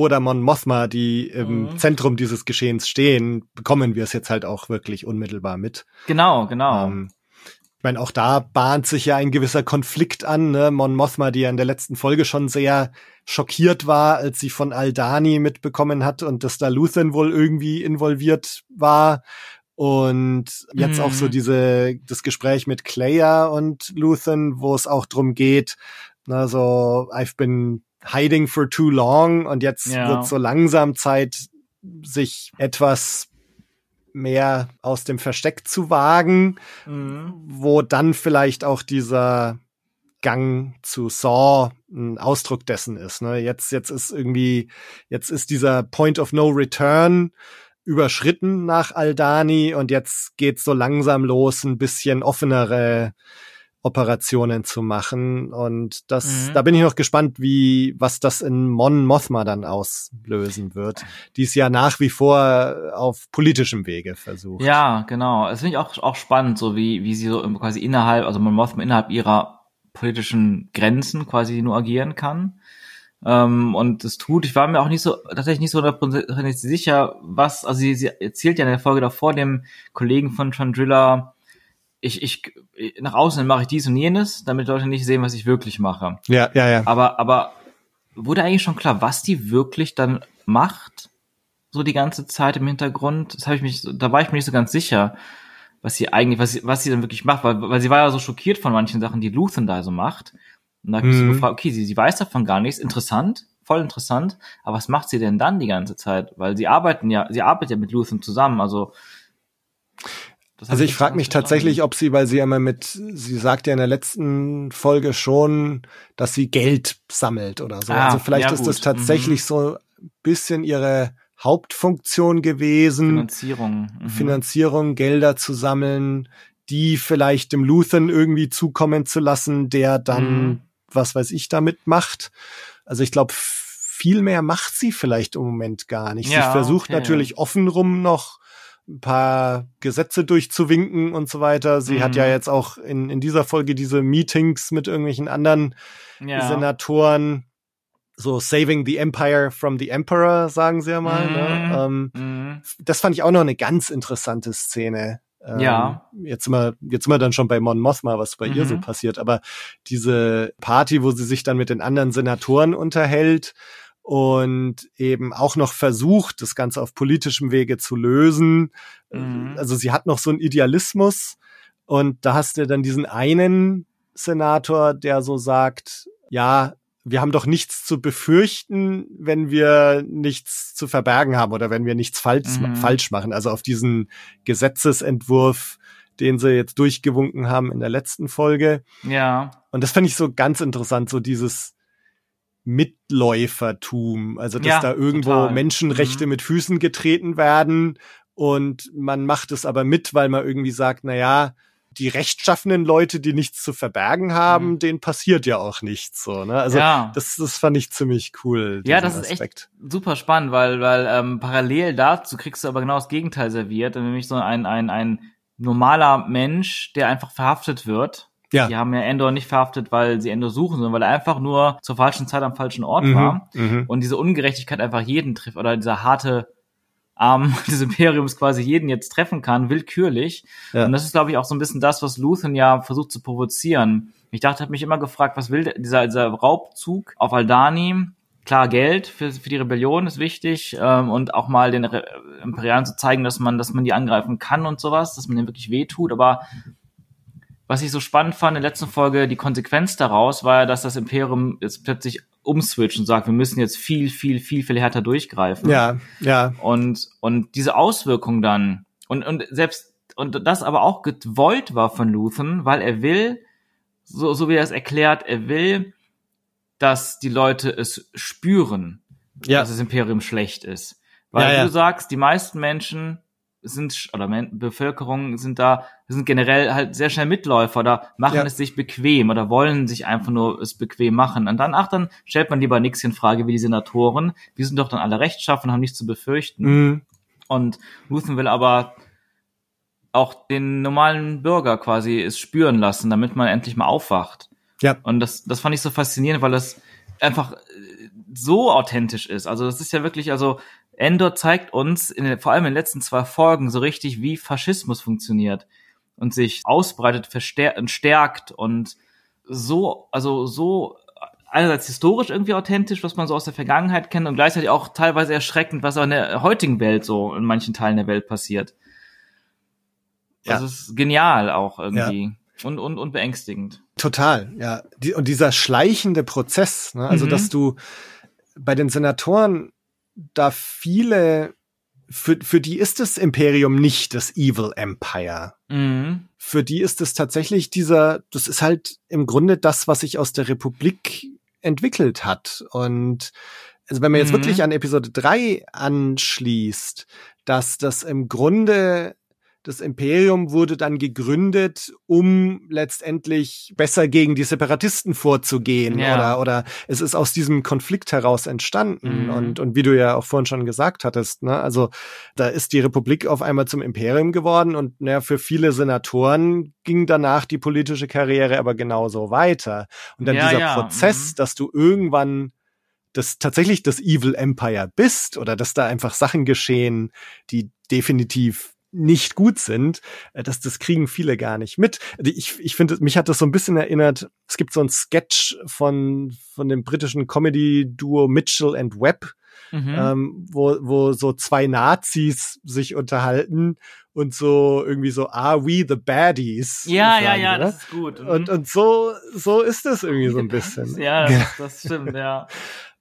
oder Mon Mothma, die im mhm. Zentrum dieses Geschehens stehen, bekommen wir es jetzt halt auch wirklich unmittelbar mit. Genau, genau. Ähm, ich meine, auch da bahnt sich ja ein gewisser Konflikt an. Ne? Mon Mothma, die ja in der letzten Folge schon sehr schockiert war, als sie von Aldani mitbekommen hat und dass da Luthen wohl irgendwie involviert war. Und jetzt mhm. auch so mhm. diese, das Gespräch mit Claire und Luthen, wo es auch drum geht, na, so, I've been hiding for too long und jetzt ja. wird so langsam Zeit, sich etwas mehr aus dem Versteck zu wagen, mhm. wo dann vielleicht auch dieser Gang zu Saw ein Ausdruck dessen ist. Ne? Jetzt, jetzt ist irgendwie, jetzt ist dieser Point of No Return überschritten nach Aldani und jetzt geht's so langsam los, ein bisschen offenere Operationen zu machen. Und das, mhm. da bin ich noch gespannt, wie, was das in Mon Mothma dann auslösen wird. Die es ja nach wie vor auf politischem Wege versucht. Ja, genau. Das finde ich auch, auch spannend, so wie, wie sie so quasi innerhalb, also Mon Mothma innerhalb ihrer politischen Grenzen quasi nur agieren kann. Ähm, und es tut, ich war mir auch nicht so, tatsächlich nicht so hundertprozentig sicher, was, also sie, sie erzählt ja in der Folge davor dem Kollegen von Chandrilla, ich, ich, nach außen mache ich dies und jenes, damit Leute nicht sehen, was ich wirklich mache. Ja, ja, ja. Aber, aber wurde eigentlich schon klar, was die wirklich dann macht? So die ganze Zeit im Hintergrund? Das habe ich mich, da war ich mir nicht so ganz sicher, was sie eigentlich, was sie, was sie dann wirklich macht, weil, weil sie war ja so schockiert von manchen Sachen, die Luthen da so macht. Und da habe ich mhm. so gefragt, okay, sie, sie weiß davon gar nichts, interessant, voll interessant, aber was macht sie denn dann die ganze Zeit? Weil sie arbeiten ja, sie arbeitet ja mit Luthen zusammen, also also ich frage mich tatsächlich, ob sie, weil sie immer mit, sie sagt ja in der letzten Folge schon, dass sie Geld sammelt oder so. Ah, also vielleicht ja, ist das tatsächlich mhm. so ein bisschen ihre Hauptfunktion gewesen. Finanzierung. Mhm. Finanzierung, Gelder zu sammeln, die vielleicht dem Luthen irgendwie zukommen zu lassen, der dann, mhm. was weiß ich, damit macht. Also ich glaube, viel mehr macht sie vielleicht im Moment gar nicht. Ja, sie versucht okay. natürlich offenrum noch ein paar Gesetze durchzuwinken und so weiter. Sie mhm. hat ja mhm. jetzt auch in, in dieser Folge diese Meetings mit irgendwelchen anderen ja. Senatoren, so Saving the Empire from the Emperor, sagen sie ja mal. Ne? Mhm. Ne? Ähm, mhm. Das fand ich auch noch eine ganz interessante Szene. Ähm, ja. Jetzt sind wir, jetzt sind wir dann schon bei Mon Mothma, was bei ihr so mhm. passiert. Aber diese Party, wo sie sich dann mit den anderen Senatoren unterhält und eben auch noch versucht, das Ganze auf politischem Wege zu lösen. Mhm. Also sie hat noch so einen Idealismus und da hast du dann diesen einen Senator, der so sagt, ja, wir haben doch nichts zu befürchten, wenn wir nichts zu verbergen haben oder wenn wir nichts falsch, mhm. falsch machen. Also auf diesen Gesetzesentwurf, den sie jetzt durchgewunken haben in der letzten Folge. Ja. Und das fand ich so ganz interessant, so dieses, Mitläufertum, also dass ja, da irgendwo total. Menschenrechte mhm. mit Füßen getreten werden und man macht es aber mit, weil man irgendwie sagt, na ja, die rechtschaffenen Leute, die nichts zu verbergen haben, mhm. denen passiert ja auch nichts so, ne? Also ja. das, das fand ich ziemlich cool. Ja, das ist echt super spannend, weil weil ähm, parallel dazu kriegst du aber genau das Gegenteil serviert, nämlich so ein ein ein normaler Mensch, der einfach verhaftet wird ja. Die haben ja Endor nicht verhaftet, weil sie Endor suchen, sondern weil er einfach nur zur falschen Zeit am falschen Ort mhm, war. Mhm. Und diese Ungerechtigkeit einfach jeden trifft oder dieser harte Arm des Imperiums quasi jeden jetzt treffen kann, willkürlich. Ja. Und das ist, glaube ich, auch so ein bisschen das, was Luthen ja versucht zu provozieren. Ich dachte, habe mich immer gefragt, was will dieser, dieser Raubzug auf Aldani? klar Geld für, für die Rebellion ist wichtig ähm, und auch mal den Re Imperialen zu zeigen, dass man, dass man die angreifen kann und sowas, dass man denen wirklich wehtut. Aber was ich so spannend fand in der letzten Folge, die Konsequenz daraus war ja, dass das Imperium jetzt plötzlich umswitcht und sagt, wir müssen jetzt viel, viel, viel, viel härter durchgreifen. Ja, ja. Und, und diese Auswirkung dann, und, und selbst, und das aber auch gewollt war von Luthen, weil er will, so, so wie er es erklärt, er will, dass die Leute es spüren, Ja. dass das Imperium schlecht ist. Weil Ja, ja. du sagst, die meisten Menschen sind, oder Men Bevölkerung sind da, sind generell halt sehr schnell Mitläufer oder machen Ja. es sich bequem oder wollen sich einfach nur es bequem machen. Und dann, ach, dann stellt man lieber nichts in Frage wie die Senatoren. Die sind doch dann alle rechtschaffen, haben nichts zu befürchten. Mhm. Und Luthen will aber auch den normalen Bürger quasi es spüren lassen, damit man endlich mal aufwacht. Ja. Und das, das fand ich so faszinierend, weil das einfach äh, so authentisch ist. Also das ist ja wirklich, also Endor zeigt uns in, vor allem in den letzten zwei Folgen so richtig, wie Faschismus funktioniert und sich ausbreitet, verstärkt und stärkt und so, also so einerseits historisch irgendwie authentisch, was man so aus der Vergangenheit kennt und gleichzeitig auch teilweise erschreckend, was auch in der heutigen Welt so in manchen Teilen der Welt passiert. Ja. Das ist genial auch irgendwie. Und, und, und beängstigend. Total, ja. Die, und dieser schleichende Prozess, ne? also Mhm. dass du bei den Senatoren da viele, für, für die ist das Imperium nicht das Evil Empire. Mhm. Für die ist es tatsächlich dieser, das ist halt im Grunde das, was sich aus der Republik entwickelt hat. Und also wenn man jetzt Mhm. wirklich an Episode 3 anschließt, dass das im Grunde das Imperium wurde dann gegründet, um letztendlich besser gegen die Separatisten vorzugehen Ja. oder oder es ist aus diesem Konflikt heraus entstanden Mhm. und und wie du ja auch vorhin schon gesagt hattest, ne, also da ist die Republik auf einmal zum Imperium geworden und naja, für viele Senatoren ging danach die politische Karriere aber genauso weiter und dann Ja, dieser ja, Prozess, mhm. dass du irgendwann das tatsächlich das Evil Empire bist oder dass da einfach Sachen geschehen, die definitiv nicht gut sind, äh, das, das kriegen viele gar nicht mit. Ich, ich finde, mich hat das so ein bisschen erinnert, es gibt so ein Sketch von, von dem britischen Comedy-Duo Mitchell and Webb, Mhm. ähm, wo, wo so zwei Nazis sich unterhalten und so irgendwie so, are we the baddies? ja, ja, sagen, ja, ne? das ist gut. Mhm. Und, und so, so ist es irgendwie so ein bisschen. Ja, das, das stimmt, ja.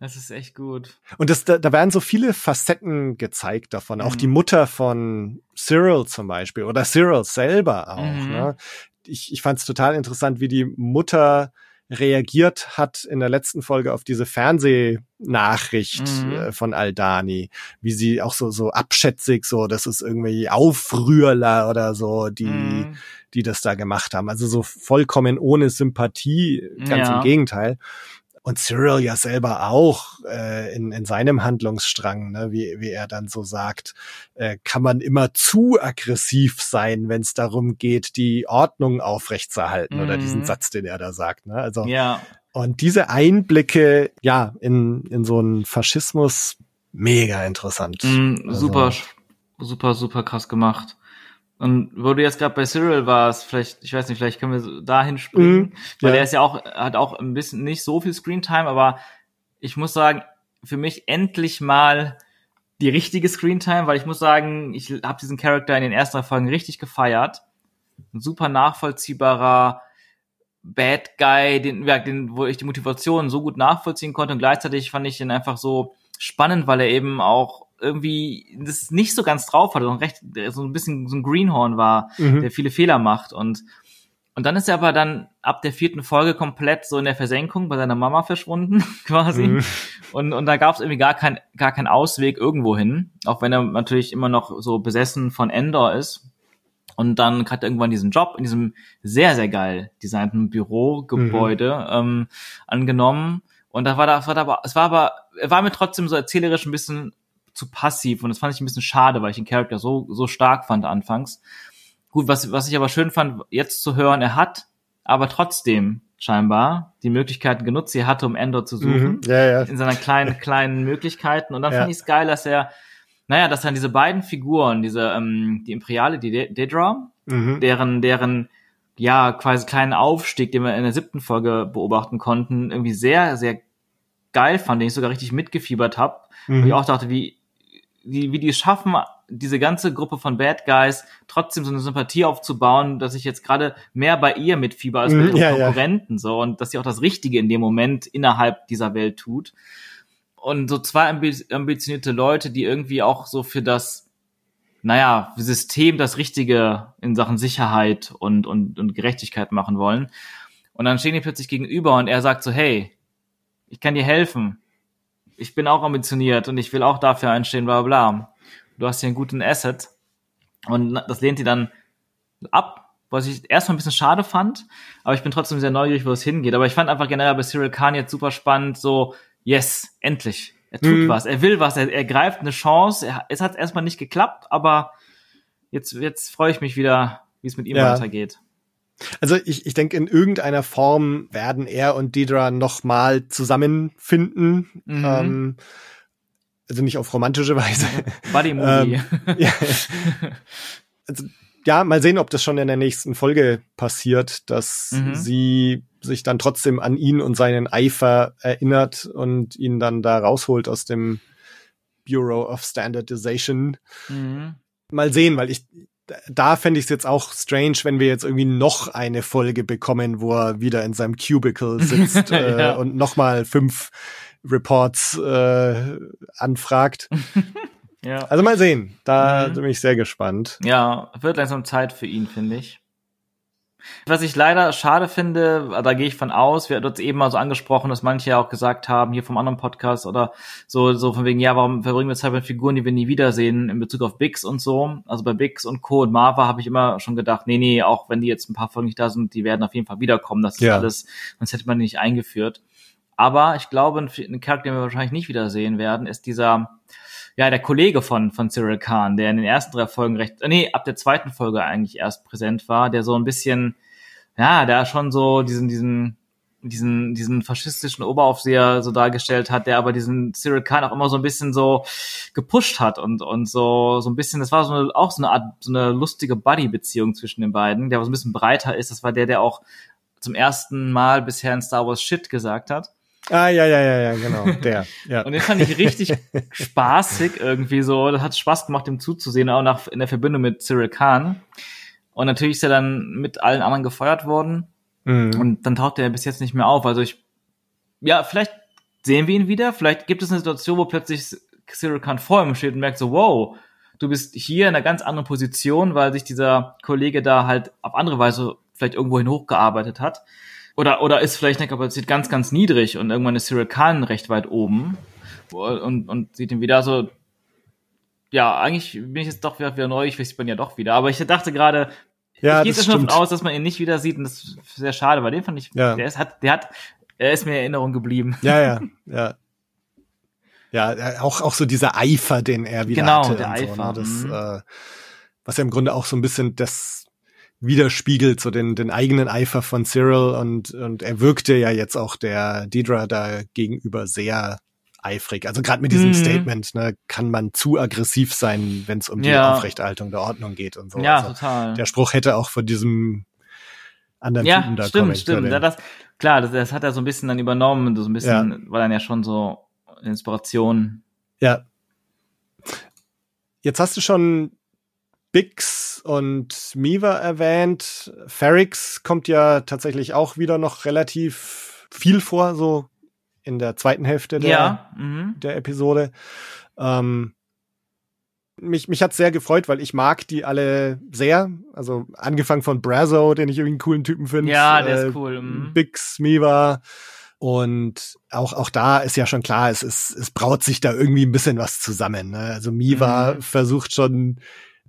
Das ist echt gut. Und das, da, da werden so viele Facetten gezeigt davon. Auch Mhm. die Mutter von Cyril zum Beispiel oder Cyril selber auch. Mhm. Ne? Ich, ich fand es total interessant, wie die Mutter reagiert hat in der letzten Folge auf diese Fernsehnachricht Mhm. äh, von Aldani, wie sie auch so so abschätzig so, das ist irgendwie Aufrührler oder so, die Mhm. die das da gemacht haben. Also so vollkommen ohne Sympathie, ganz Ja. im Gegenteil. Und Cyril ja selber auch äh, in, in seinem Handlungsstrang, ne, wie, wie er dann so sagt, äh, kann man immer zu aggressiv sein, wenn es darum geht, die Ordnung aufrechtzuerhalten oder Mhm. diesen Satz, den er da sagt. Ne? Also Ja, und diese Einblicke, ja, in, in so einen Faschismus, mega interessant. Mhm, Also- super, super, super krass gemacht. Und wo du jetzt gerade bei Cyril warst, vielleicht, ich weiß nicht, vielleicht können wir dahin springen, Mhm, weil ja. der ist ja auch, hat auch ein bisschen nicht so viel Screentime, aber ich muss sagen, für mich endlich mal die richtige Screentime, weil ich muss sagen, ich habe diesen Charakter in den ersten drei Folgen richtig gefeiert. Ein super nachvollziehbarer Bad Guy, den, ja, den, wo ich die Motivation so gut nachvollziehen konnte und gleichzeitig fand ich ihn einfach so spannend, weil er eben auch irgendwie das nicht so ganz drauf hatte und recht so ein bisschen so ein Greenhorn war, Mhm. der viele Fehler macht und und dann ist er aber dann ab der vierten Folge komplett so in der Versenkung bei seiner Mama verschwunden quasi Mhm. und und da gab es irgendwie gar kein gar keinen Ausweg irgendwo hin, auch wenn er natürlich immer noch so besessen von Endor ist. Und dann hat er irgendwann diesen Job in diesem sehr, sehr geil designten Bürogebäude ähm, angenommen. Und da war da, es war da aber, es war aber, er war mir trotzdem so erzählerisch ein bisschen zu passiv und das fand ich ein bisschen schade, weil ich den Charakter so, so stark fand anfangs. Gut, was, was ich aber schön fand, jetzt zu hören, er hat aber trotzdem scheinbar die Möglichkeiten genutzt, die er hatte, um Endor zu suchen Mhm. Ja, ja. in seiner kleinen, kleinen Möglichkeiten. Und dann Ja. fand ich es geil, dass er, naja, dass dann diese beiden Figuren, diese, ähm, die Imperiale, die De- Dedra, Mhm. deren, deren, ja, quasi kleinen Aufstieg, den wir in der siebten Folge beobachten konnten, irgendwie sehr, sehr geil fand, den ich sogar richtig mitgefiebert habe. Mhm. Und ich auch dachte, wie, wie, wie die schaffen, diese ganze Gruppe von Bad Guys trotzdem so eine Sympathie aufzubauen, dass ich jetzt gerade mehr bei ihr mitfieber als bei Mhm, ja, ja. Konkurrenten so und dass sie auch das Richtige in dem Moment innerhalb dieser Welt tut. Und so zwei ambi ambitionierte Leute, die irgendwie auch so für das, naja, System das Richtige in Sachen Sicherheit und, und, und Gerechtigkeit machen wollen. Und dann stehen die plötzlich gegenüber und er sagt so, hey, ich kann dir helfen. Ich bin auch ambitioniert und ich will auch dafür einstehen, bla bla. bla. Du hast hier einen guten Asset. Und das lehnt die dann ab, was ich erstmal ein bisschen schade fand, aber ich bin trotzdem sehr neugierig, wo es hingeht. Aber ich fand einfach generell bei Cyril Khan jetzt super spannend, so, yes, endlich. Er tut Mhm. was, er will was, er, er greift eine Chance. Er, es hat erstmal nicht geklappt, aber jetzt, jetzt freue ich mich wieder, wie es mit ihm Ja. weitergeht. Also ich, ich denke, in irgendeiner Form werden er und Deidre noch mal zusammenfinden. Mhm. Ähm, also nicht auf romantische Weise. Buddy Movie. ja. Also, ja, mal sehen, ob das schon in der nächsten Folge passiert, dass Mhm. sie sich dann trotzdem an ihn und seinen Eifer erinnert und ihn dann da rausholt aus dem Bureau of Standardization. mhm. Mal sehen, weil ich da fände ich es jetzt auch strange, wenn wir jetzt irgendwie noch eine Folge bekommen, wo er wieder in seinem Cubicle sitzt äh, Ja. und noch mal fünf Reports äh, anfragt. Ja. Also mal sehen. Da Mhm. bin ich sehr gespannt. Ja, wird langsam Zeit für ihn, finde ich. Was ich leider schade finde, da gehe ich von aus, wir hatten uns eben mal so angesprochen, dass manche ja auch gesagt haben, hier vom anderen Podcast oder so, so von wegen, ja, warum verbringen wir Zeit mit Figuren, die wir nie wiedersehen, in Bezug auf Bix und so. Also bei Bix und Co. und Marva habe ich immer schon gedacht, nee, nee, auch wenn die jetzt ein paar Folgen nicht da sind, die werden auf jeden Fall wiederkommen. Das ist Ja. alles, sonst hätte man die nicht eingeführt. Aber ich glaube, ein Charakter, den wir wahrscheinlich nicht wiedersehen werden, ist dieser, ja, der Kollege von, von Cyril Khan, der in den ersten drei Folgen recht, äh, nee, ab der zweiten Folge eigentlich erst präsent war, der so ein bisschen, ja, der schon so diesen, diesen, diesen, diesen faschistischen Oberaufseher so dargestellt hat, der aber diesen Cyril Khan auch immer so ein bisschen so gepusht hat und, und so, so ein bisschen, das war so eine, auch so eine Art, so eine lustige Buddy-Beziehung zwischen den beiden, der so ein bisschen breiter ist. Das war der, der auch zum ersten Mal bisher in Star Wars Shit gesagt hat. Ah, ja, ja, ja, ja, genau. Der. Ja. Und den fand ich richtig spaßig irgendwie so. Das hat Spaß gemacht, ihm zuzusehen, auch nach, in der Verbindung mit Cyril Khan. Und natürlich ist er dann mit allen anderen gefeuert worden. Mhm. Und dann taucht er bis jetzt nicht mehr auf. Also ich, ja, vielleicht sehen wir ihn wieder. Vielleicht gibt es eine Situation, wo plötzlich Cyril Khan vor ihm steht und merkt so, wow, du bist hier in einer ganz anderen Position, weil sich dieser Kollege da halt auf andere Weise vielleicht irgendwohin hochgearbeitet hat. Oder, oder ist vielleicht eine Kapazität ganz, ganz niedrig und irgendwann ist Cyril Khan recht weit oben und, und sieht ihn wieder so, ja, eigentlich bin ich jetzt doch wieder, wieder neu, ich weiß man ja doch wieder. Aber ich dachte gerade, ja, ich gehe jetzt schon davon aus, dass man ihn nicht wieder sieht und das ist sehr schade, weil den fand ich, Ja. der ist, hat, der hat, er ist mir in Erinnerung geblieben. Ja, ja, ja. Ja, auch, auch so dieser Eifer, den er wieder Genau, hatte. der und Eifer, So, ne? das, mhm. äh, was ja im Grunde auch so ein bisschen das widerspiegelt, so den, den eigenen Eifer von Cyril und, und er wirkte ja jetzt auch der Deidre da gegenüber sehr eifrig. Also gerade mit diesem Mhm. Statement, ne, kann man zu aggressiv sein, wenn es um die Ja. Aufrechterhaltung der Ordnung geht und so. ja, also, total. der Spruch hätte auch von diesem anderen ja, Typen da stimmt, kommen stimmt. Ja, das, klar, das, das hat er so ein bisschen dann übernommen, so ein bisschen, war dann ja schon so Inspiration. Ja. Jetzt hast du schon Bix und Miva erwähnt. Ferrix kommt ja tatsächlich auch wieder noch relativ viel vor, so in der zweiten Hälfte der, Ja, mhm. der Episode. Ähm, mich, mich hat's sehr gefreut, weil ich mag die alle sehr. Also angefangen von Brazo, den ich irgendwie einen coolen Typen finde. Ja, der ist cool, mhm. Bix, Miva. Und auch, auch da ist ja schon klar, es, ist, es braut sich da irgendwie ein bisschen was zusammen. Ne? Also Miva Mhm. versucht schon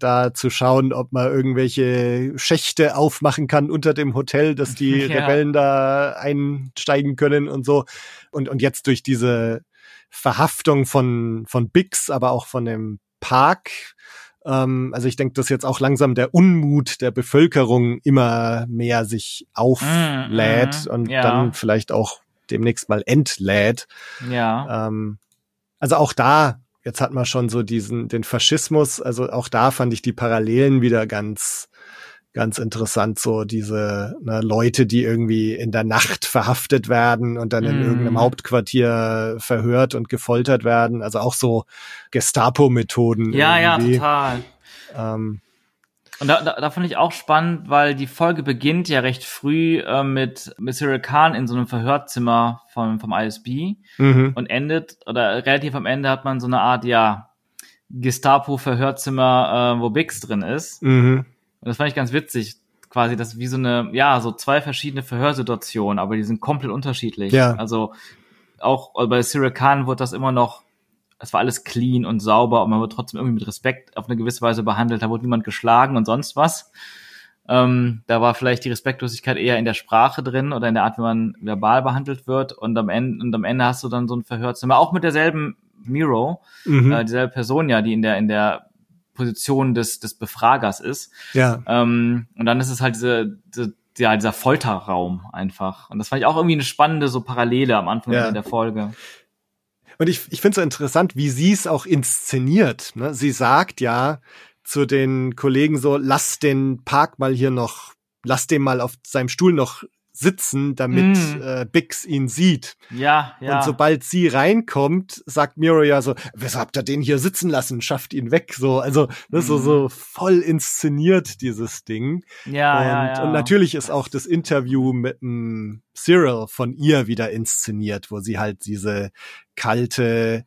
da zu schauen, ob man irgendwelche Schächte aufmachen kann unter dem Hotel, dass die Ja. Rebellen da einsteigen können und so. Und, und jetzt durch diese Verhaftung von, von Bix, aber auch von dem Park, ähm, also ich denke, dass jetzt auch langsam der Unmut der Bevölkerung immer mehr sich auflädt Mhm, und ja. dann vielleicht auch demnächst mal entlädt. Ja. Ähm, also auch da, jetzt hat man schon so diesen, den Faschismus, also auch da fand ich die Parallelen wieder ganz, ganz interessant, so diese ne, Leute, die irgendwie in der Nacht verhaftet werden und dann in Mm. irgendeinem Hauptquartier verhört und gefoltert werden. Also auch so Gestapo-Methoden. Ja, ja, irgendwie. total. Ähm, Und da, da, da fand ich auch spannend, weil die Folge beginnt ja recht früh äh, mit, mit Cyril Khan in so einem Verhörzimmer vom, vom ISB mhm. und endet, oder relativ am Ende hat man so eine Art, ja, Gestapo-Verhörzimmer, äh, wo Bix drin ist. Mhm. Und das fand ich ganz witzig, quasi, das wie so eine, ja, so zwei verschiedene Verhörsituationen, aber die sind komplett unterschiedlich. Ja. Also auch bei Cyril Khan wird das immer noch, es war alles clean und sauber und man wird trotzdem irgendwie mit Respekt auf eine gewisse Weise behandelt. Da wurde niemand geschlagen und sonst was. Ähm, da war vielleicht die Respektlosigkeit eher in der Sprache drin oder in der Art, wie man verbal behandelt wird. Und am Ende, und am Ende hast du dann so ein Verhörzimmer, auch mit derselben Miro, Mhm. äh, dieselbe Person ja, die in der, in der Position des, des Befragers ist. ja. Ähm, und dann ist es halt diese, diese, ja, dieser Folterraum einfach. Und das fand ich auch irgendwie eine spannende so Parallele am Anfang Ja. der Folge. Und ich, ich finde es so interessant, wie sie es auch inszeniert. Ne? Sie sagt ja zu den Kollegen so, lass den Park mal hier noch, lass den mal auf seinem Stuhl noch sitzen, damit Mm. äh, Bix ihn sieht. Ja, ja. Und sobald sie reinkommt, sagt Miro ja so, wieso habt ihr den hier sitzen lassen? Schafft ihn weg. So, also ne, so, Mhm. so voll inszeniert dieses Ding. ja, und, ja, ja. und natürlich ist auch das Interview mit dem Cyril von ihr wieder inszeniert, wo sie halt diese kalte,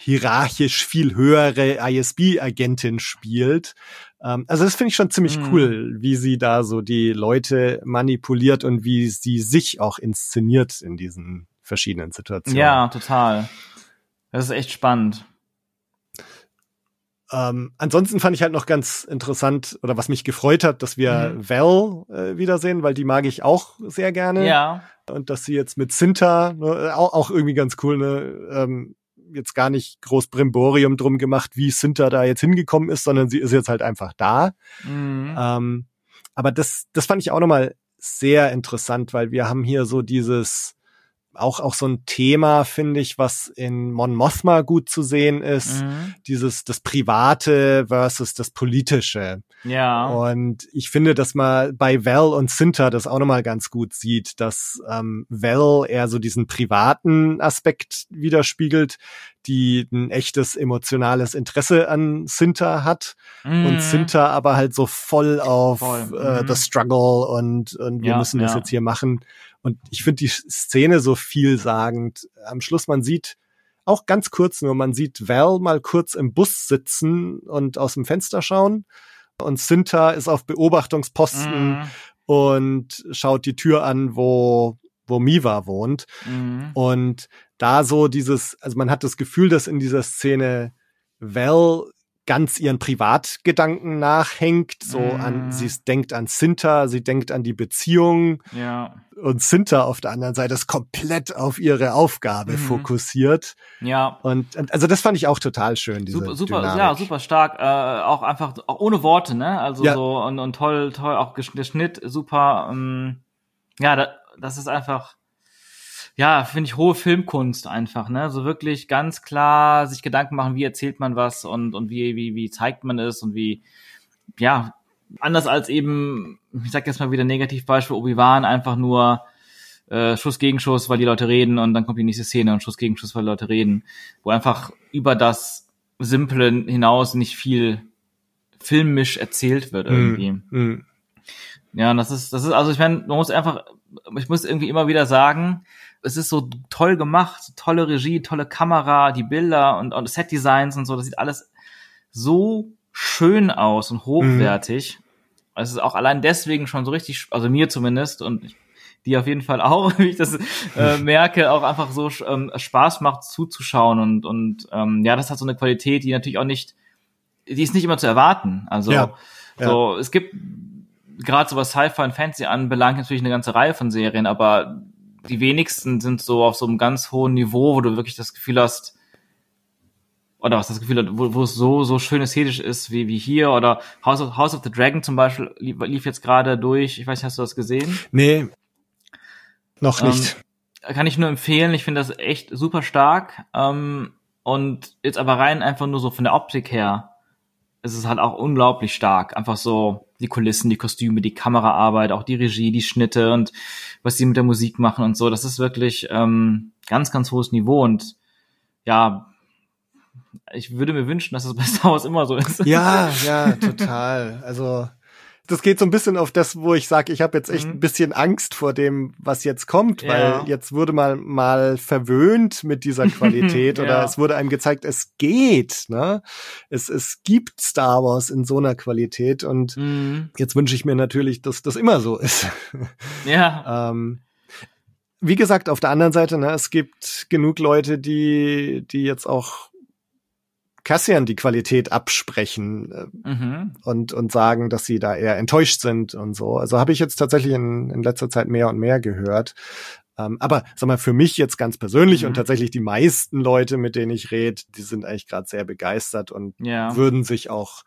hierarchisch viel höhere ISB-Agentin spielt. Ähm, also das finde ich schon ziemlich Mhm. cool, wie sie da so die Leute manipuliert und wie sie sich auch inszeniert in diesen verschiedenen Situationen. Ja, total. Das ist echt spannend. Ähm, ansonsten fand ich halt noch ganz interessant oder was mich gefreut hat, dass wir Mhm. Val äh, wiedersehen, weil die mag ich auch sehr gerne. Ja. Und dass sie jetzt mit Cinta, ne, auch, auch irgendwie ganz cool, ne, ähm, jetzt gar nicht groß Brimborium drum gemacht, wie Cinta da jetzt hingekommen ist, sondern sie ist jetzt halt einfach da. Mhm. Ähm, aber das, das fand ich auch nochmal sehr interessant, weil wir haben hier so dieses, auch, auch so ein Thema, finde ich, was in Mon Mothma gut zu sehen ist. Mhm. Dieses, das Private versus das Politische. Ja. Und ich finde, dass man bei Val und Cinta das auch nochmal ganz gut sieht, dass ähm, Val eher so diesen privaten Aspekt widerspiegelt, die ein echtes emotionales Interesse an Cinta hat Mhm. und Cinta aber halt so voll auf Voll, äh, mhm. the struggle und, und wir Ja, müssen das ja. jetzt hier machen. Und ich finde die Szene so vielsagend. Am Schluss, man sieht auch ganz kurz nur, man sieht Val mal kurz im Bus sitzen und aus dem Fenster schauen. Und Cinta ist auf Beobachtungsposten Mhm. und schaut die Tür an, wo, wo Miva wohnt. Mhm. Und da so dieses, also man hat das Gefühl, dass in dieser Szene Val ganz ihren Privatgedanken nachhängt, so an, Mhm. sie denkt an Cinta, sie denkt an die Beziehung Ja. und Cinta auf der anderen Seite ist komplett auf ihre Aufgabe Mhm. fokussiert. Ja. Und, und also das fand ich auch total schön, diese Super, super, Dynamik. ja, super stark, äh, auch einfach, auch ohne Worte, ne? Also Ja. so und, und toll, toll, auch der Schnitt, super, ähm, ja, da, das ist einfach, ja, finde ich hohe Filmkunst einfach, ne? So wirklich ganz klar sich Gedanken machen, wie erzählt man was und, und wie, wie, wie zeigt man es und wie, ja, anders als eben, ich sag jetzt mal wieder Negativbeispiel, Obi-Wan einfach nur äh, Schuss gegen Schuss, weil die Leute reden und dann kommt die nächste Szene und Schuss gegen Schuss, weil die Leute reden, wo einfach über das Simple hinaus nicht viel filmisch erzählt wird irgendwie. Mm, mm. Ja, und das ist, das ist, also ich meine, man muss einfach, ich muss irgendwie immer wieder sagen, es ist so toll gemacht, tolle Regie, tolle Kamera, die Bilder und, und Set-Designs und so, das sieht alles so schön aus und hochwertig. Es ist auch allein deswegen schon so richtig, also mir zumindest und die auf jeden Fall auch, wie ich das äh, merke, auch einfach so ähm, Spaß macht zuzuschauen und und ähm, ja, das hat so eine Qualität, die natürlich auch nicht, die ist nicht immer zu erwarten. Also Ja, so, es gibt gerade so was Sci-Fi und Fantasy anbelangt natürlich eine ganze Reihe von Serien, aber die wenigsten sind so auf so einem ganz hohen Niveau, wo du wirklich das Gefühl hast, oder was das Gefühl hat, wo, wo es so, so schön ästhetisch ist wie, wie hier, oder House of, House of the Dragon zum Beispiel lief, lief jetzt gerade durch, ich weiß nicht, hast du das gesehen? Nee, noch Ähm, nicht. Kann ich nur empfehlen, ich finde das echt super stark, ähm, und jetzt aber rein einfach nur so von der Optik her, es ist halt auch unglaublich stark. Einfach so die Kulissen, die Kostüme, die Kameraarbeit, auch die Regie, die Schnitte und was sie mit der Musik machen und so. Das ist wirklich ähm, ganz, ganz hohes Niveau und ja, ich würde mir wünschen, dass es bei Star Wars immer so ist. Ja, ja, total. Also das geht so ein bisschen auf das, wo ich sage, ich habe jetzt echt Mhm. ein bisschen Angst vor dem, was jetzt kommt, Ja. weil jetzt wurde mal mal verwöhnt mit dieser Qualität oder Ja. es wurde einem gezeigt, es geht, ne? Es es gibt Star Wars in so einer Qualität und Mhm. jetzt wünsche ich mir natürlich, dass das immer so ist. Ja. ähm, wie gesagt, auf der anderen Seite, ne, es gibt genug Leute, die die jetzt auch Cassian die Qualität absprechen. äh, Mhm. und, und sagen, dass sie da eher enttäuscht sind und so. Also habe ich jetzt tatsächlich in, in letzter Zeit mehr und mehr gehört. Ähm, aber sag mal, für mich jetzt ganz persönlich Mhm. und tatsächlich die meisten Leute, mit denen ich rede, die sind eigentlich gerade sehr begeistert und Ja. würden sich auch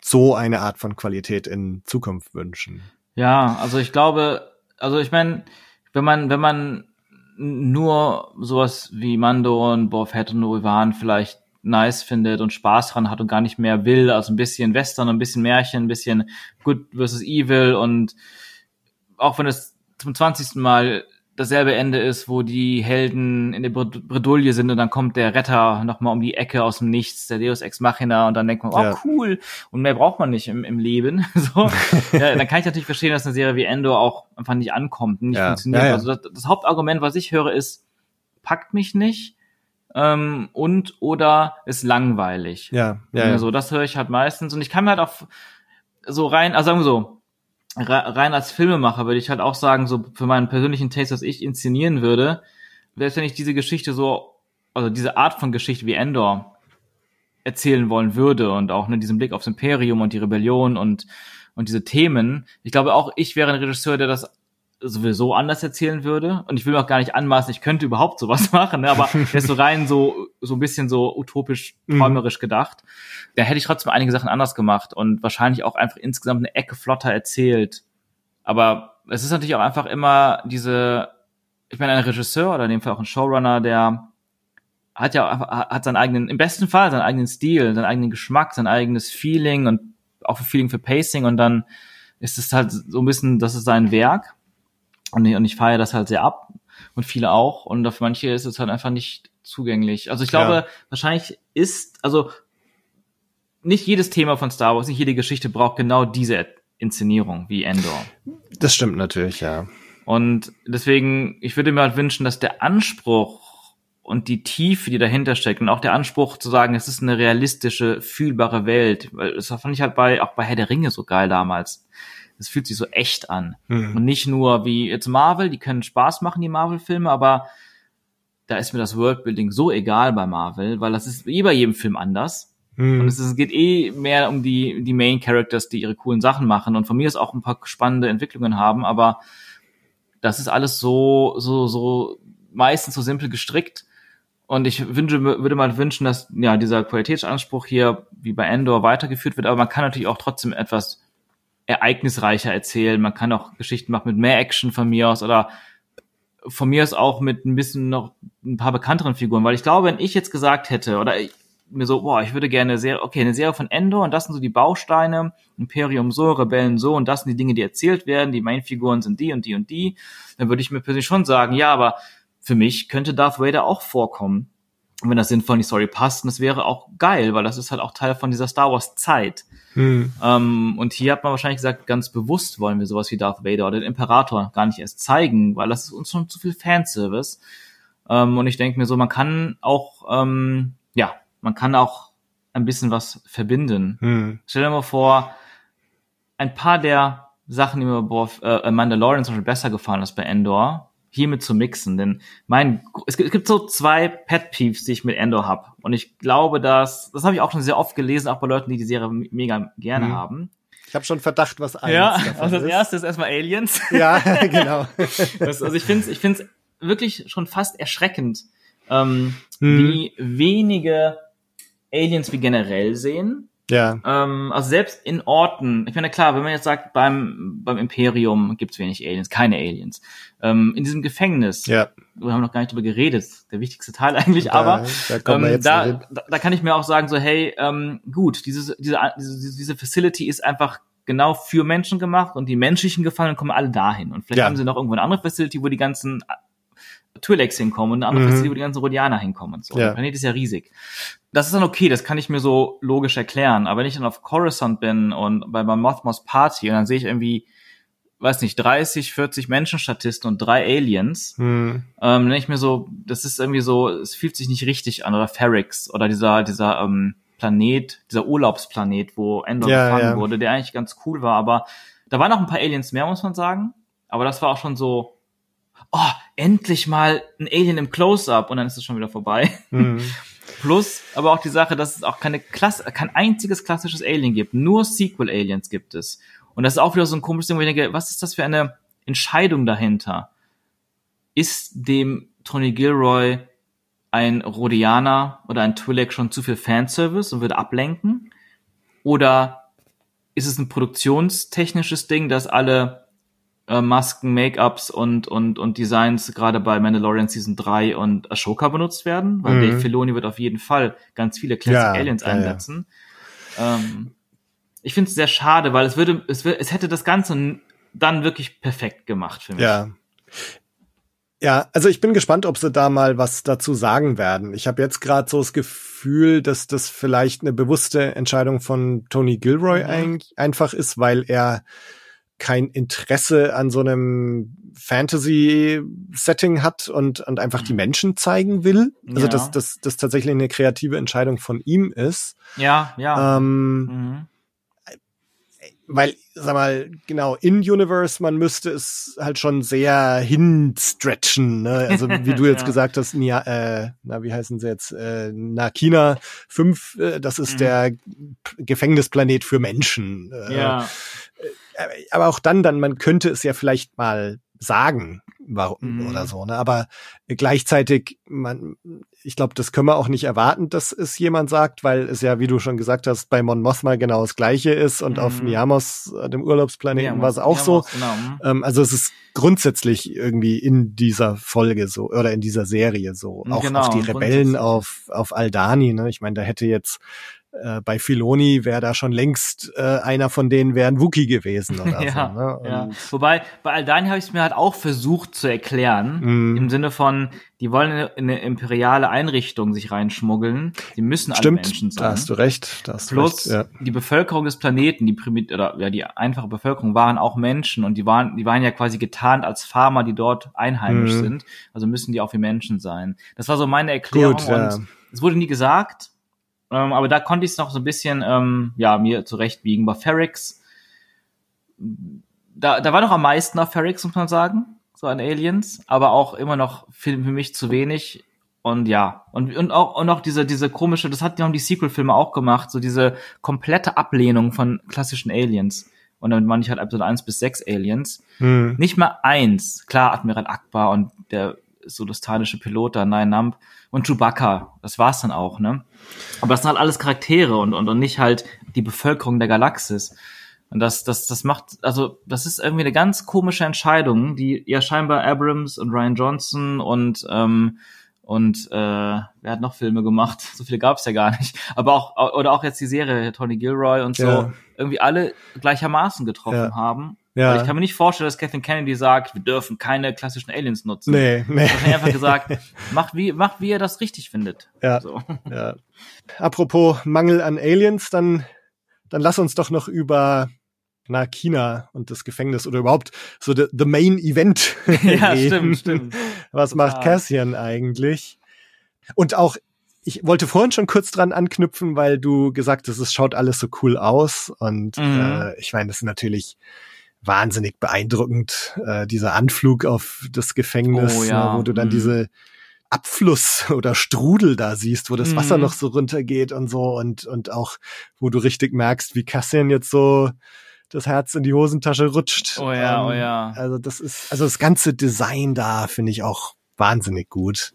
so eine Art von Qualität in Zukunft wünschen. Ja, also ich glaube, also ich meine, wenn man, wenn man nur sowas wie Mando und Boba Fett und Obi-Wan vielleicht nice findet und Spaß dran hat und gar nicht mehr will, also ein bisschen Western, ein bisschen Märchen, ein bisschen Good versus Evil und auch wenn es zum 20. Mal dasselbe Ende ist, wo die Helden in der Bred- Bredouille sind und dann kommt der Retter nochmal um die Ecke aus dem Nichts, der Deus Ex Machina und dann denkt man, oh Ja. cool und mehr braucht man nicht im, im Leben. so, ja, dann kann ich natürlich verstehen, dass eine Serie wie Endor auch einfach nicht ankommt, nicht Ja. funktioniert. Also das, das Hauptargument, was ich höre, ist, packt mich nicht ähm, und oder ist langweilig. Ja, ja, Ja, ja. so, das höre ich halt meistens. Und ich kann mir halt auch so rein, also sagen wir so, re- rein als Filmemacher würde ich halt auch sagen, so für meinen persönlichen Taste, was ich inszenieren würde, selbst wenn ich diese Geschichte so, also diese Art von Geschichte wie Endor erzählen wollen würde und auch ne, diesen Blick aufs Imperium und die Rebellion und, und diese Themen, ich glaube auch, ich wäre ein Regisseur, der das sowieso anders erzählen würde. Und ich will auch gar nicht anmaßen, ich könnte überhaupt sowas machen, ne? aber ist so rein so, so ein bisschen so utopisch, Mhm. träumerisch gedacht. Da hätte ich trotzdem einige Sachen anders gemacht und wahrscheinlich auch einfach insgesamt eine Ecke flotter erzählt. Aber es ist natürlich auch einfach immer diese, ich meine, ein Regisseur oder in dem Fall auch ein Showrunner, der hat ja hat seinen eigenen, im besten Fall seinen eigenen Stil, seinen eigenen Geschmack, sein eigenes Feeling und auch ein Feeling für Pacing und dann ist es halt so ein bisschen, das ist sein Werk und ich, und ich feiere das halt sehr ab und viele auch und auf manche ist es halt einfach nicht zugänglich. Also ich glaube, Ja. wahrscheinlich ist, also nicht jedes Thema von Star Wars, nicht jede Geschichte braucht genau diese Inszenierung wie Endor. Das stimmt natürlich, ja. Und deswegen, ich würde mir halt wünschen, dass der Anspruch und die Tiefe, die dahinter steckt und auch der Anspruch zu sagen, es ist eine realistische, fühlbare Welt, weil das fand ich halt bei, auch bei Herr der Ringe so geil damals. Es fühlt sich so echt an. Hm. Und nicht nur wie jetzt Marvel, die können Spaß machen, die Marvel-Filme, aber da ist mir das Worldbuilding so egal bei Marvel, weil das ist eh bei jedem Film anders. Hm. Und es, ist, es geht eh mehr um die, die Main Characters, die ihre coolen Sachen machen und von mir aus auch ein paar spannende Entwicklungen haben, aber das ist alles so, so, so meistens so simpel gestrickt. Und ich wünsche, würde mal wünschen, dass ja dieser Qualitätsanspruch hier wie bei Endor weitergeführt wird, aber man kann natürlich auch trotzdem etwas ereignisreicher erzählen. Man kann auch Geschichten machen mit mehr Action von mir aus oder von mir aus auch mit ein bisschen noch ein paar bekannteren Figuren, weil ich glaube, wenn ich jetzt gesagt hätte oder ich, mir so, boah, ich würde gerne eine Serie, okay, eine Serie von Endor und das sind so die Bausteine, Imperium so, Rebellen so und das sind die Dinge, die erzählt werden, die Mainfiguren sind die und die und die, dann würde ich mir persönlich schon sagen, ja, aber für mich könnte Darth Vader auch vorkommen. Wenn das sinnvoll in die Story passt, und das wäre auch geil, weil das ist halt auch Teil von dieser Star Wars Zeit. Hm. Ähm, und hier hat man wahrscheinlich gesagt, ganz bewusst wollen wir sowas wie Darth Vader oder den Imperator gar nicht erst zeigen, weil das ist uns schon zu viel Fanservice. Ähm, und ich denke mir so, man kann auch, ähm, ja, man kann auch ein bisschen was verbinden. Hm. Stell dir mal vor, ein paar der Sachen, die mir bei äh, Mandalorian zum Beispiel besser gefallen als bei Endor, hiermit zu mixen. Denn mein, es gibt, es gibt so zwei Pet Peeves, die ich mit Endor hab. Und ich glaube, dass, das habe ich auch schon sehr oft gelesen, auch bei Leuten, die die Serie mega gerne Mhm. haben. Ich habe schon Verdacht, was eins Ja, davon also das ist. erste ist erstmal Aliens. Ja, genau. Das, also ich finde es ich find's wirklich schon fast erschreckend, ähm, Hm. wie wenige Aliens wir generell sehen. Ja. Ähm, also selbst in Orten, ich meine, klar, wenn man jetzt sagt, beim, beim Imperium gibt's wenig Aliens, keine Aliens. Ähm, in diesem Gefängnis, Ja. wir haben noch gar nicht drüber geredet, der wichtigste Teil eigentlich, Da- aber da ähm, da, da, da kann ich mir auch sagen, so, hey, ähm, gut, diese, diese, diese, diese Facility ist einfach genau für Menschen gemacht und die menschlichen Gefangenen kommen alle dahin. Und vielleicht Ja. haben sie noch irgendwo eine andere Facility, wo die ganzen Twi'leks hinkommen und eine andere Mhm. Facility, wo die ganzen Rhodianer hinkommen und so. Ja. Der Planet ist ja riesig. Das ist dann okay, das kann ich mir so logisch erklären. Aber wenn ich dann auf Coruscant bin und bei meinem Mothmos Party und dann sehe ich irgendwie, weiß nicht, 30, 40 Menschenstatisten und drei Aliens, Hm. ähm, dann denke ich mir so, das ist irgendwie so, es fühlt sich nicht richtig an. Oder Ferrix oder dieser, dieser ähm, Planet, dieser Urlaubsplanet, wo Endor Ja, gefangen ja. wurde, der eigentlich ganz cool war. Aber da waren noch ein paar Aliens mehr, muss man sagen. Aber das war auch schon so, oh, endlich mal ein Alien im Close-Up und dann ist es schon wieder vorbei. Hm. Plus, aber auch die Sache, dass es auch keine Klasse, kein einziges klassisches Alien gibt. Nur Sequel-Aliens gibt es. Und das ist auch wieder so ein komisches Ding, wo ich denke, was ist das für eine Entscheidung dahinter? Ist dem Tony Gilroy ein Rhodianer oder ein Twi'lek schon zu viel Fanservice und würde ablenken? Oder ist es ein produktionstechnisches Ding, dass alle äh, Masken, Make-ups und, und, und Designs gerade bei Mandalorian Season 3 und Ashoka benutzt werden? Weil Mhm. Dave Filoni wird auf jeden Fall ganz viele Classic Ja, Aliens ja, ja. einsetzen. Ähm, ich finde es sehr schade, weil es würde, es, es hätte das Ganze dann wirklich perfekt gemacht für mich. Ja. Ja, also ich bin gespannt, ob sie da mal was dazu sagen werden. Ich habe jetzt gerade so das Gefühl, dass das vielleicht eine bewusste Entscheidung von Tony Gilroy Mhm. ein, einfach ist, weil er kein Interesse an so einem Fantasy-Setting hat und, und einfach die Menschen zeigen will. Also Ja. dass das, das tatsächlich eine kreative Entscheidung von ihm ist. Ja, ja. Ähm, mhm. weil, sag mal, genau, in Universe, man müsste es halt schon sehr hinstretchen, ne? Also wie du jetzt Ja. gesagt hast, Nia, äh, na, wie heißen sie jetzt? Äh, Nakina 5, äh, das ist Mhm. der Gefängnisplanet für Menschen. Äh, ja. Aber auch dann, dann, man könnte es ja vielleicht mal sagen, warum Mhm. oder so, ne? Aber gleichzeitig, man, ich glaube, das können wir auch nicht erwarten, dass es jemand sagt, weil es ja, wie du schon gesagt hast, bei Mon Mothma genau das Gleiche ist und Mhm. auf Niamos, äh, dem Urlaubsplaneten, war es auch ja, so. Genau. mhm. Ähm, also es ist grundsätzlich irgendwie in dieser Folge so oder in dieser Serie so. Auch, Genau, auch die Rebellen auf, auf Aldani, ne? Ich meine, da hätte jetzt äh, bei Filoni wäre da schon längst äh, einer von denen wäre ein Wookie gewesen oder ja, so. Ne? ja. Wobei, bei Aldani habe ich es mir halt auch versucht zu erklären. Mhm. Im Sinne von, die wollen in eine, in eine imperiale Einrichtung sich reinschmuggeln. Die müssen alle Stimmt, Menschen sein. da hast du recht. Da hast du Plus recht, ja. die Bevölkerung des Planeten, die Primit oder ja die einfache Bevölkerung waren auch Menschen und die waren die waren ja quasi getarnt als Farmer, die dort einheimisch Mhm. sind. Also müssen die auch wie Menschen sein. Das war so meine Erklärung Gut, und es wurde nie gesagt. Ähm, aber da konnte ich es noch so ein bisschen ähm, ja mir zurechtbiegen. Bei Ferrix da da war noch am meisten auf Ferrix muss man sagen, so an Aliens, aber auch immer noch für, für mich zu wenig. Und ja, und, und auch, und auch diese, diese komische, das hat ja auch die Sequel-Filme auch gemacht, so diese komplette Ablehnung von klassischen Aliens. Und damit meine ich halt Episode 1 bis 6 Aliens. Hm. Nicht mal eins. Klar, Admiral Akbar und der solostanische Pilot da, Nine Nump und Chewbacca. Das war's dann auch, ne? Aber das sind halt alles Charaktere und, und, und nicht halt die Bevölkerung der Galaxis. Und das, das, das macht, also, das ist irgendwie eine ganz komische Entscheidung, die ja scheinbar Abrams und Ryan Johnson und, ähm, und äh, wer hat noch Filme gemacht? So viele gab's ja gar nicht. Aber auch, oder auch jetzt die Serie Tony Gilroy und so, Ja. irgendwie alle gleichermaßen getroffen Ja. haben. Ja. Weil ich kann mir nicht vorstellen, dass Kathleen Kennedy sagt, wir dürfen keine klassischen Aliens nutzen. Nee, nee. Er hat einfach gesagt, macht wie, macht wie ihr das richtig findet. Ja. So. Ja. Apropos Mangel an Aliens, dann, dann lass uns doch noch über na, China und das Gefängnis oder überhaupt so the, the main event Ja, stimmt, stimmt. Was Total. macht Cassian eigentlich? Und auch, ich wollte vorhin schon kurz dran anknüpfen, weil du gesagt hast, es schaut alles so cool aus. Und Mhm. äh, ich meine, das ist natürlich wahnsinnig beeindruckend, äh, dieser Anflug auf das Gefängnis, Oh, ja. ne, wo du dann Mhm. diese Abfluss oder Strudel da siehst, wo das Wasser Mhm. noch so runtergeht und so und, und auch, wo du richtig merkst, wie Cassian jetzt so das Herz in die Hosentasche rutscht. Oh ja, Ähm, oh ja. Also das ist, also das ganze Design da finde ich auch wahnsinnig gut.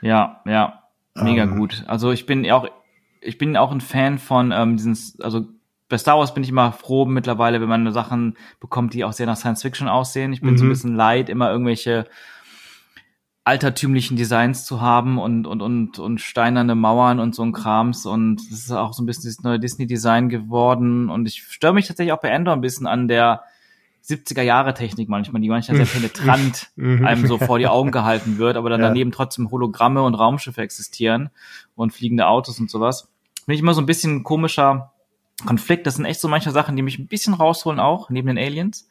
Ja, ja. Mega Ähm. gut. Also ich bin auch, ich bin auch ein Fan von ähm, diesen, also bei Star Wars bin ich immer froh mittlerweile, wenn man Sachen bekommt, die auch sehr nach Science Fiction aussehen. Ich bin Mhm. so ein bisschen leid, immer irgendwelche altertümlichen Designs zu haben und, und, und, und steinerne Mauern und so ein Krams. Und das ist auch so ein bisschen das neue Disney-Design geworden. Und ich störe mich tatsächlich auch bei Endor ein bisschen an der 70er-Jahre-Technik manchmal, die manchmal sehr penetrant Mhm. einem so vor die Augen gehalten wird, aber dann Ja. daneben trotzdem Hologramme und Raumschiffe existieren und fliegende Autos und sowas. Finde ich immer so ein bisschen ein komischer Konflikt. Das sind echt so manche Sachen, die mich ein bisschen rausholen auch, neben den Aliens.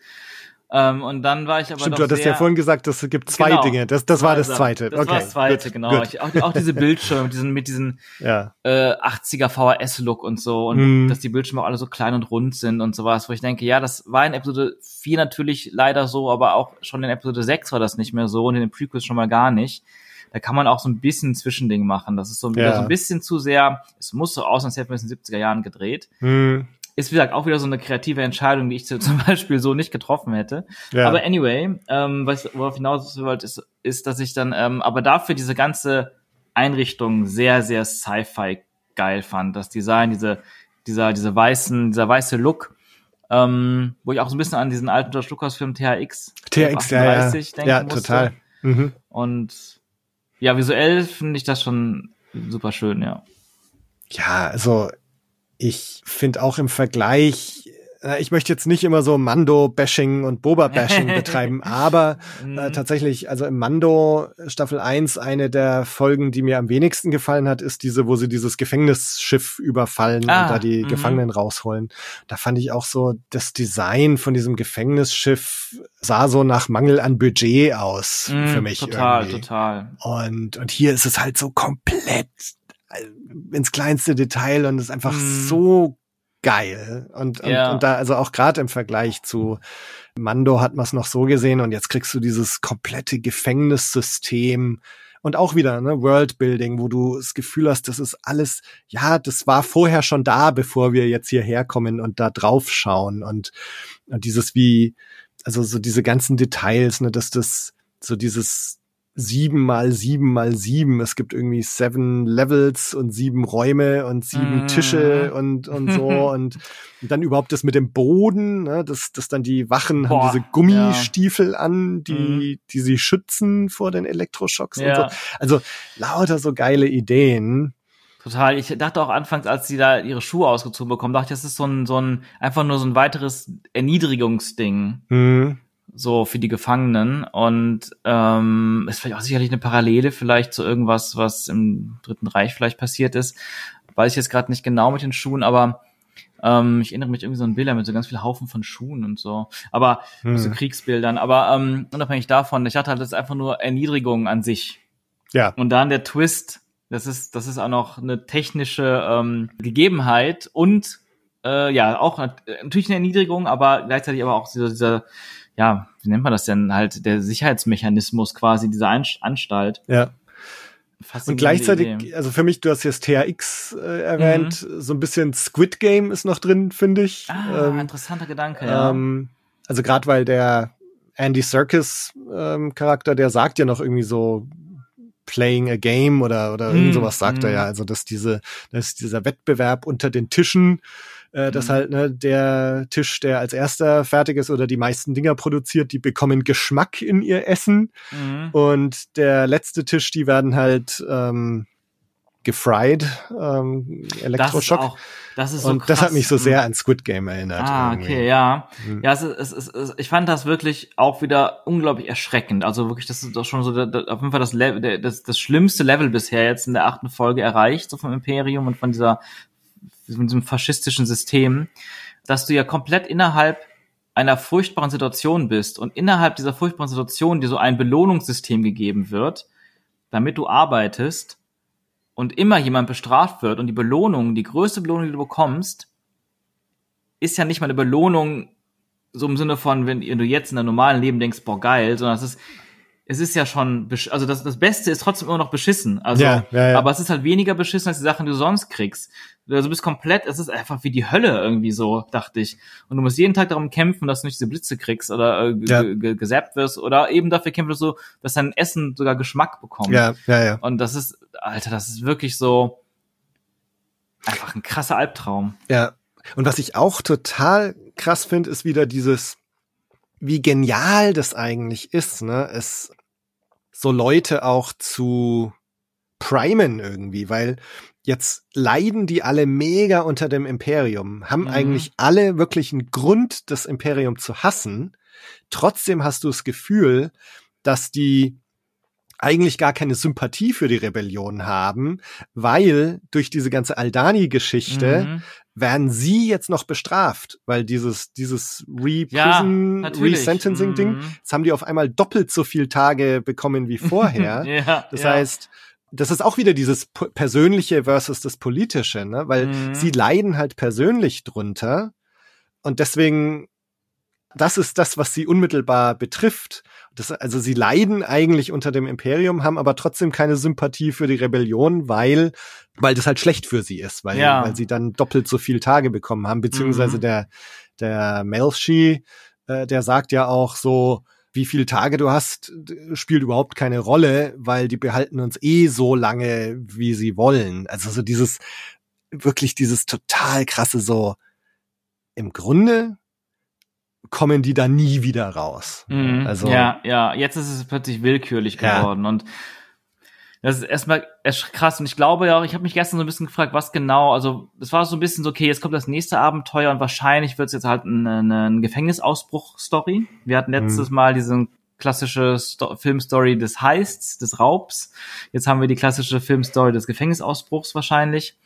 Ähm, und dann war ich aber Stimmt, doch du hattest sehr, ja vorhin gesagt, es gibt zwei Genau. Dinge. Das, das war das Also, zweite. Das okay. war das zweite, gut, genau. gut. Ich, auch, auch diese Bildschirme, mit diesen, mit diesen Ja. äh, 80er VHS-Look und so und Mhm. dass die Bildschirme auch alle so klein und rund sind und sowas, wo ich denke, ja, das war in Episode 4 natürlich leider so, aber auch schon in Episode 6 war das nicht mehr so und in den Prequels schon mal gar nicht. Da kann man auch so ein bisschen ein Zwischending machen. Das ist so, Ja. so ein bisschen zu sehr, es muss so aussehen, als hätten wir es in den 70er Jahren gedreht. Hm. Ist, wie gesagt, auch wieder so eine kreative Entscheidung, die ich zu- zum Beispiel so nicht getroffen hätte. Ja. Aber anyway, ähm, was worauf ich hinaus wollte, ist, ist, dass ich dann, ähm, aber dafür diese ganze Einrichtung sehr, sehr Sci-Fi geil fand. Das Design, diese, dieser, diese weißen, dieser weiße Look, ähm, wo ich auch so ein bisschen an diesen alten George Lucas Film THX, TX, ja, ja. 38 denken Ja, musste. total. Mhm. Und ja, visuell finde ich das schon super schön, ja. Ja, also ich finde auch im Vergleich, äh, ich möchte jetzt nicht immer so Mando-Bashing und Boba-Bashing betreiben, aber äh, Mhm. tatsächlich, also im Mando Staffel 1, eine der Folgen, die mir am wenigsten gefallen hat, ist diese, wo sie dieses Gefängnisschiff überfallen Ah, und da die mhm. Gefangenen rausholen. Da fand ich auch so, das Design von diesem Gefängnisschiff sah so nach Mangel an Budget aus Mhm, für mich. Total, irgendwie. total. Und, und hier ist es halt so komplett ins kleinste Detail und ist einfach Mhm. so geil. Und, und, Ja. und da, also auch gerade im Vergleich zu Mando hat man es noch so gesehen und jetzt kriegst du dieses komplette Gefängnissystem und auch wieder ne, Worldbuilding, wo du das Gefühl hast, das ist alles, ja, das war vorher schon da, bevor wir jetzt hierher kommen und da drauf schauen und, und dieses wie, also so diese ganzen Details, ne, dass das so dieses sieben mal sieben mal sieben. Es gibt irgendwie seven Levels und sieben Räume und sieben Mhm. Tische und, und so und, und dann überhaupt das mit dem Boden, ne, dass, dass dann die Wachen Boah, haben diese Gummistiefel an, die, Mhm. die sie schützen vor den Elektroschocks und Ja. so. Also lauter so geile Ideen. Total. Ich dachte auch anfangs, als sie da ihre Schuhe ausgezogen bekommen, dachte ich, das ist so ein, so ein, einfach nur so ein weiteres Erniedrigungsding, Hm. So für die Gefangenen. Und ähm, ist vielleicht auch sicherlich eine Parallele vielleicht zu irgendwas, was im Dritten Reich vielleicht passiert ist. Weiß ich jetzt gerade nicht genau mit den Schuhen, aber ähm, ich erinnere mich irgendwie so an Bilder mit so ganz viel Haufen von Schuhen und so. Aber Hm. so Kriegsbildern. Aber ähm, unabhängig davon, ich dachte halt, das einfach nur Erniedrigung an sich. Ja. Und dann der Twist, das ist, das ist auch noch eine technische ähm, Gegebenheit und äh, ja, auch nat- natürlich eine Erniedrigung, aber gleichzeitig aber auch dieser, dieser, ja, wie nennt man das denn halt, der Sicherheitsmechanismus quasi dieser Anstalt. Ja. Und gleichzeitig, Idee. also für mich, du hast jetzt THX äh, erwähnt, so ein bisschen Squid Game ist noch drin, finde ich. Ah, Ähm, interessanter Gedanke, ja. Ähm, also gerade weil der Andy Serkis ähm, Charakter, der sagt ja noch irgendwie so playing a game oder oder irgend Mm, sowas sagt er mm. ja. Also dass diese, dass dieser Wettbewerb unter den Tischen, äh, dass Mm. halt ne, der Tisch, der als erster fertig ist oder die meisten Dinger produziert, die bekommen Geschmack in ihr Essen Mhm. und der letzte Tisch, die werden halt ähm, gefried, ähm, Das Elektroschock. auch, das ist so und krass. das hat mich so Mhm. sehr an Squid Game erinnert. Ah, irgendwie. okay, ja. Mhm. Ja, es ist, es ist, es ich fand das wirklich auch wieder unglaublich erschreckend. Also wirklich, das ist doch schon so der, auf jeden Fall das, Level, das, das schlimmste Level bisher jetzt in der achten Folge erreicht, so vom Imperium und von dieser, von diesem faschistischen System, dass du ja komplett innerhalb einer furchtbaren Situation bist und innerhalb dieser furchtbaren Situation dir so ein Belohnungssystem gegeben wird, damit du arbeitest und immer jemand bestraft wird und die Belohnung, die größte Belohnung, die du bekommst, ist ja nicht mal eine Belohnung so im Sinne von, wenn du jetzt in deinem normalen Leben denkst, boah, geil, sondern es ist, es ist ja schon, also das, das Beste ist trotzdem immer noch beschissen. Also, Ja, ja, ja. aber es ist halt weniger beschissen als die Sachen, die du sonst kriegst. Also du bist komplett, es ist einfach wie die Hölle irgendwie so, dachte ich. Und du musst jeden Tag darum kämpfen, dass du nicht diese Blitze kriegst oder äh, Ja. ge- ge- gesappt wirst oder eben dafür kämpfen, dass du, dass dein Essen sogar Geschmack bekommt. Ja, ja, ja. Und das ist, Alter, das ist wirklich so, einfach ein krasser Albtraum. Ja. Und was ich auch total krass finde, ist wieder dieses, wie genial das eigentlich ist, ne? Es so Leute auch zu primen irgendwie, weil jetzt leiden die alle mega unter dem Imperium, haben Mhm. eigentlich alle wirklich einen Grund, das Imperium zu hassen. Trotzdem hast du das Gefühl, dass die eigentlich gar keine Sympathie für die Rebellion haben, weil durch diese ganze Aldani-Geschichte Mhm. werden sie jetzt noch bestraft, weil dieses, dieses Ja, Re-Prison, natürlich. Resentencing-Ding, Mhm. jetzt haben die auf einmal doppelt so viel Tage bekommen wie vorher. ja, Das ja. heißt, das ist auch wieder dieses Persönliche versus das Politische, ne? Weil Mhm. sie leiden halt persönlich drunter und deswegen, das ist das, was sie unmittelbar betrifft. Das, also sie leiden eigentlich unter dem Imperium, haben aber trotzdem keine Sympathie für die Rebellion, weil, weil das halt schlecht für sie ist, weil, Ja. weil sie dann doppelt so viel Tage bekommen haben, beziehungsweise Mhm. der, der Melchi, äh, der sagt ja auch so, wie viele Tage du hast, spielt überhaupt keine Rolle, weil die behalten uns eh so lange, wie sie wollen. Also so dieses, wirklich dieses total krasse so, im Grunde kommen die da nie wieder raus. Mhm. Also, ja, ja, jetzt ist es plötzlich willkürlich Ja. geworden und das ist erstmal erst krass und ich glaube ja auch, ich habe mich gestern so ein bisschen gefragt, was genau, also es war so ein bisschen so, okay, jetzt kommt das nächste Abenteuer und wahrscheinlich wird es jetzt halt eine, eine, Gefängnisausbruch-Story. Wir hatten letztes Mhm. Mal diese klassische Sto Filmstory des Heists, des Raubs. Jetzt haben wir die klassische Filmstory des Gefängnisausbruchs wahrscheinlich.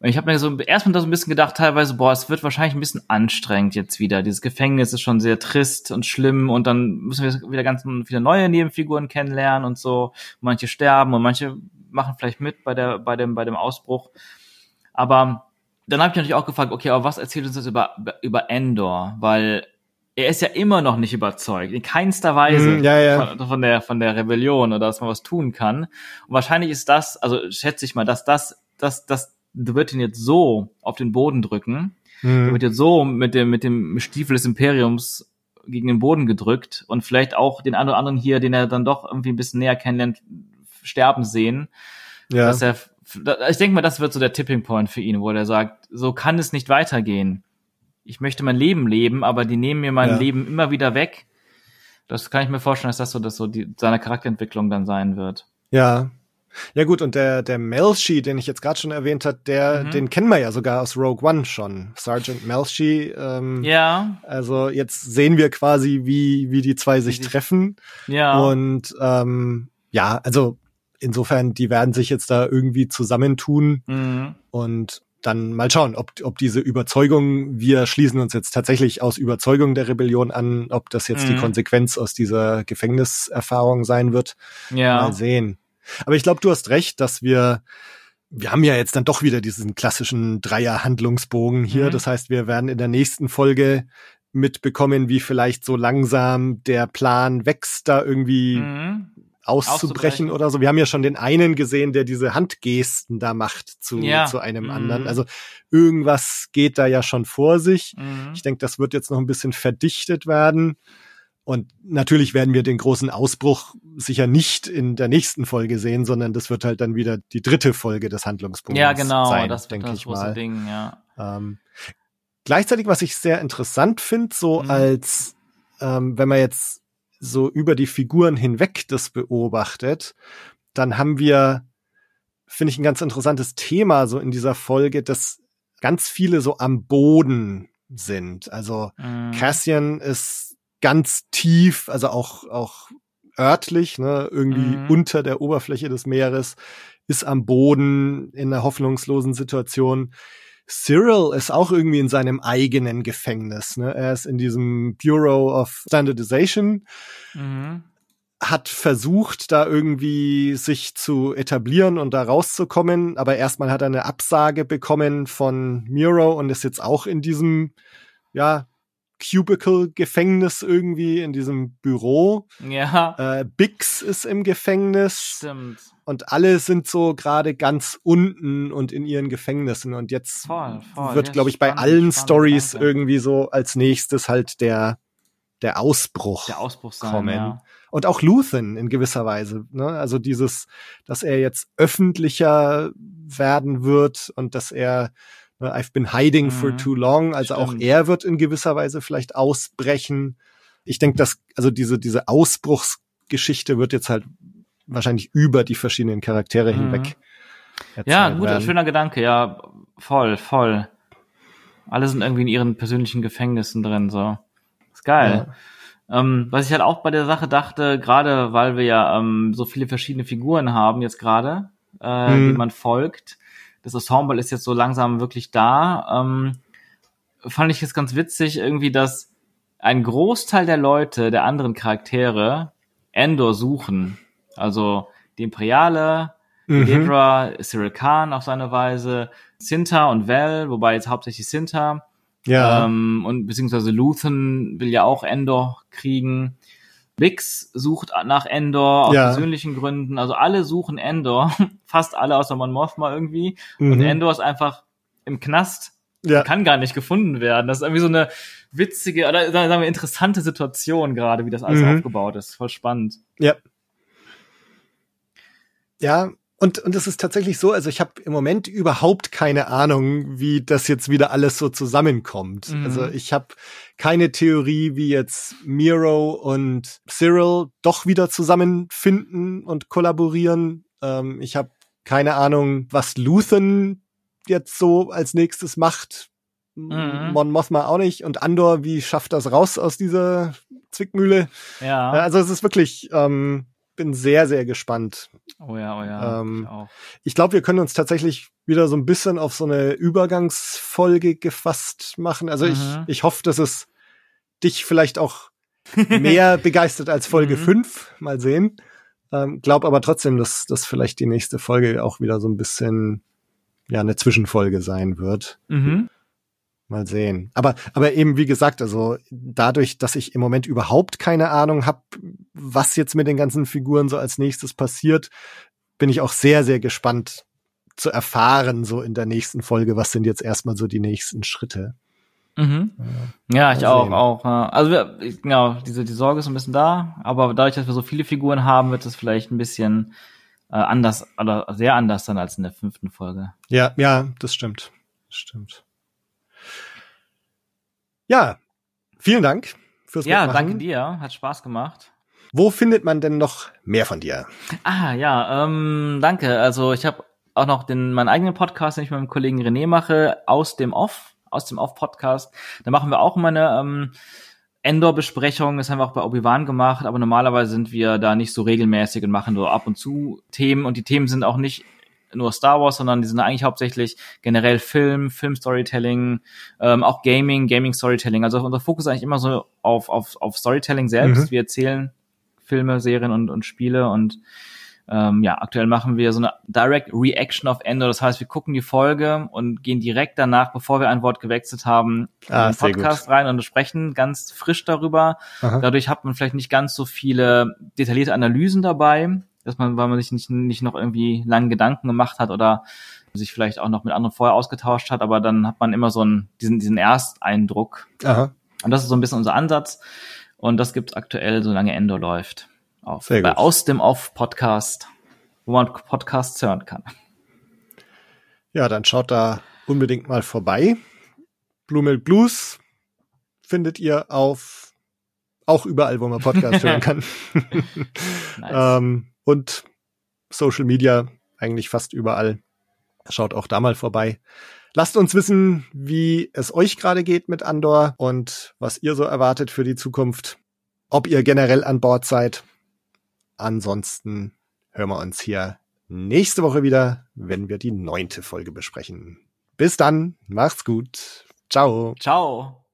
Und ich habe mir so erstmal da so ein bisschen gedacht, teilweise, boah, es wird wahrscheinlich ein bisschen anstrengend jetzt wieder. Dieses Gefängnis ist schon sehr trist und schlimm und dann müssen wir wieder ganz viele neue Nebenfiguren kennenlernen und so. Manche sterben und manche machen vielleicht mit bei der, bei dem, bei dem Ausbruch. Aber dann habe ich natürlich auch gefragt, okay, aber was erzählt uns das über, über Endor? Weil er ist ja immer noch nicht überzeugt, in keinster Weise Mhm, ja, ja. Von, von der von der Rebellion oder dass man was tun kann. Und wahrscheinlich ist das, also schätze ich mal, dass das, das, das wird ihn jetzt so auf den Boden drücken, Mhm. wird jetzt so mit dem mit dem Stiefel des Imperiums gegen den Boden gedrückt und vielleicht auch den einen oder anderen hier, den er dann doch irgendwie ein bisschen näher kennenlernt, sterben sehen ja. dass er, ich denke mal, das wird so der Tipping Point für ihn, wo er sagt, so kann es nicht weitergehen. Ich möchte mein Leben leben, aber die nehmen mir mein Ja. Leben immer wieder weg. Das kann ich mir vorstellen, dass das so, dass so die, seine Charakterentwicklung dann sein wird. Ja. Ja gut, und der, der Melchi, den ich jetzt gerade schon erwähnt hat, der, Mhm. den kennen wir ja sogar aus Rogue One schon. Sergeant Melchi. Ähm, Ja, Also jetzt sehen wir quasi, wie, wie die zwei sich sich- treffen. ja. Und ähm, ja, also insofern, die werden sich jetzt da irgendwie zusammentun mhm. und dann mal schauen, ob, ob diese Überzeugung, wir schließen uns jetzt tatsächlich aus Überzeugung der Rebellion an, ob das jetzt die Mhm. Konsequenz aus dieser Gefängniserfahrung sein wird. ja. Mal sehen. Aber ich glaube, du hast recht, dass wir, wir haben ja jetzt dann doch wieder diesen klassischen Dreier-Handlungsbogen hier. Mhm. Das heißt, wir werden in der nächsten Folge mitbekommen, wie vielleicht so langsam der Plan wächst, da irgendwie Mhm. auszubrechen, Auszubrechen. oder so. Wir haben ja schon den einen gesehen, der diese Handgesten da macht zu, Ja. zu einem Mhm. anderen. Also irgendwas geht da ja schon vor sich. Mhm. Ich denke, das wird jetzt noch ein bisschen verdichtet werden. Und natürlich werden wir den großen Ausbruch sicher nicht in der nächsten Folge sehen, sondern das wird halt dann wieder die dritte Folge des Handlungsbogens Ja, genau, sein, das wird denke das ich große mal. Ding, ja. Ähm, gleichzeitig, was ich sehr interessant finde, so Mhm. als ähm, wenn man jetzt so über die Figuren hinweg das beobachtet, dann haben wir, finde ich, ein ganz interessantes Thema so in dieser Folge, dass ganz viele so am Boden sind. Also Mhm. Cassian ist ganz tief, also auch, auch örtlich, ne, irgendwie Mhm. unter der Oberfläche des Meeres, ist am Boden in einer hoffnungslosen Situation. Cyril ist auch irgendwie in seinem eigenen Gefängnis. Ne? Er ist in diesem Bureau of Standardization, Mhm. hat versucht, da irgendwie sich zu etablieren und da rauszukommen, aber erstmal hat er eine Absage bekommen von Miro und ist jetzt auch in diesem, ja, Cubicle-Gefängnis irgendwie, in diesem Büro. Ja, Äh, Bix ist im Gefängnis stimmt. und alle sind so gerade ganz unten und in ihren Gefängnissen und jetzt Voll, voll. wird, Ja, glaube ich, bei spannend, allen Stories irgendwie so als nächstes halt der der Ausbruch, der Ausbruch sein, kommen. ja. Und auch Luthen in gewisser Weise. Ne? Also dieses, dass er jetzt öffentlicher werden wird und dass er I've been hiding for Mhm. too long. Also auch Stimmt. er wird in gewisser Weise vielleicht ausbrechen. Ich denke, dass also diese diese Ausbruchsgeschichte wird jetzt halt wahrscheinlich über die verschiedenen Charaktere Mhm. hinweg. Ja, erzählt gut, werden. schöner Gedanke, ja, voll, voll. Alle sind irgendwie in ihren persönlichen Gefängnissen drin, so. Ist geil. Ähm, was ich halt auch bei der Sache dachte, gerade weil wir ja ähm, so viele verschiedene Figuren haben jetzt gerade, äh, Mhm. die man folgt. Das Ensemble ist jetzt so langsam wirklich da. Ähm, fand ich jetzt ganz witzig irgendwie, dass ein Großteil der Leute, der anderen Charaktere, Endor suchen. Also die Imperiale, Mhm. Dedra, Cyril Khan auf seine Weise, Cinta und Val, wobei jetzt hauptsächlich Cinta. Ja. Ähm, und beziehungsweise Luthen will ja auch Endor kriegen. Vix sucht nach Endor aus Ja. persönlichen Gründen. Also alle suchen Endor. Fast alle außer Mon Mothma irgendwie. Und Mhm. Endor ist einfach im Knast. ja. Kann gar nicht gefunden werden. Das ist irgendwie so eine witzige oder sagen wir interessante Situation gerade, wie das alles Mhm. aufgebaut ist. Voll spannend. Ja. Ja, und, und es ist tatsächlich so, also ich habe im Moment überhaupt keine Ahnung, wie das jetzt wieder alles so zusammenkommt. Mhm. Also ich habe keine Theorie, wie jetzt Miro und Cyril doch wieder zusammenfinden und kollaborieren. Ähm, ich habe keine Ahnung, was Luthen jetzt so als nächstes macht. Mhm. Mon Mothma auch nicht. Und Andor, wie schafft das raus aus dieser Zwickmühle? Ja. Also es ist wirklich, ähm, bin sehr, sehr gespannt. oh ja, oh ja. ähm, ich. Ich glaube, wir können uns tatsächlich wieder so ein bisschen auf so eine Übergangsfolge gefasst machen. Also ich, Mhm. ich hoffe, dass es dich vielleicht auch mehr begeistert als Folge Mhm. 5. Mal sehen. Ähm, glaub aber trotzdem, dass das vielleicht die nächste Folge auch wieder so ein bisschen ja eine Zwischenfolge sein wird. Mhm. Mal sehen. Aber, aber eben, wie gesagt, also dadurch, dass ich im Moment überhaupt keine Ahnung habe, was jetzt mit den ganzen Figuren so als nächstes passiert, bin ich auch sehr, sehr gespannt zu erfahren, so in der nächsten Folge, was sind jetzt erstmal so die nächsten Schritte. Mhm. Ja, ich auch, auch. ja. Also wir, genau, diese die Sorge ist ein bisschen da, aber dadurch, dass wir so viele Figuren haben, wird es vielleicht ein bisschen äh, anders oder sehr anders dann als in der fünften Folge. Ja, ja, das stimmt. Das stimmt. Ja, vielen Dank fürs Ja, Mitmachen. danke dir, hat Spaß gemacht. Wo findet man denn noch mehr von dir? Ah, ja, ähm, danke. Also ich habe auch noch den meinen eigenen Podcast, den ich mit meinem Kollegen René mache, aus dem Off, aus dem Off-Podcast. Da machen wir auch immer eine ähm, Endor-Besprechung. Das haben wir auch bei Obi-Wan gemacht, aber normalerweise sind wir da nicht so regelmäßig und machen so ab und zu Themen. Und die Themen sind auch nicht nur Star Wars, sondern die sind eigentlich hauptsächlich generell Film, Film-Storytelling, ähm, auch Gaming, Gaming-Storytelling. Also unser Fokus ist eigentlich immer so auf, auf, auf Storytelling selbst. Mhm. Wir erzählen Filme, Serien und, und Spiele und ähm, ja, aktuell machen wir so eine Direct Reaction of Endor. Das heißt, wir gucken die Folge und gehen direkt danach, bevor wir ein Wort gewechselt haben, Ah, in den Podcast rein und sprechen ganz frisch darüber. Aha. Dadurch hat man vielleicht nicht ganz so viele detaillierte Analysen dabei, dass man, weil man sich nicht, nicht noch irgendwie lange Gedanken gemacht hat oder sich vielleicht auch noch mit anderen vorher ausgetauscht hat, aber dann hat man immer so einen, diesen, diesen Ersteindruck. Aha. Und das ist so ein bisschen unser Ansatz. Und das gibt's aktuell, solange Endor läuft. Auf, Sehr bei gut. Aus dem Off Podcast, wo man Podcasts hören kann. Ja, dann schaut da unbedingt mal vorbei. Blue Milk Blues findet ihr auf auch überall, wo man Podcast hören kann. Nice. ähm, und Social Media eigentlich fast überall. Schaut auch da mal vorbei. Lasst uns wissen, wie es euch gerade geht mit Andor und was ihr so erwartet für die Zukunft. Ob ihr generell an Bord seid. Ansonsten hören wir uns hier nächste Woche wieder, wenn wir die neunte Folge besprechen. Bis dann, macht's gut. Ciao. Ciao.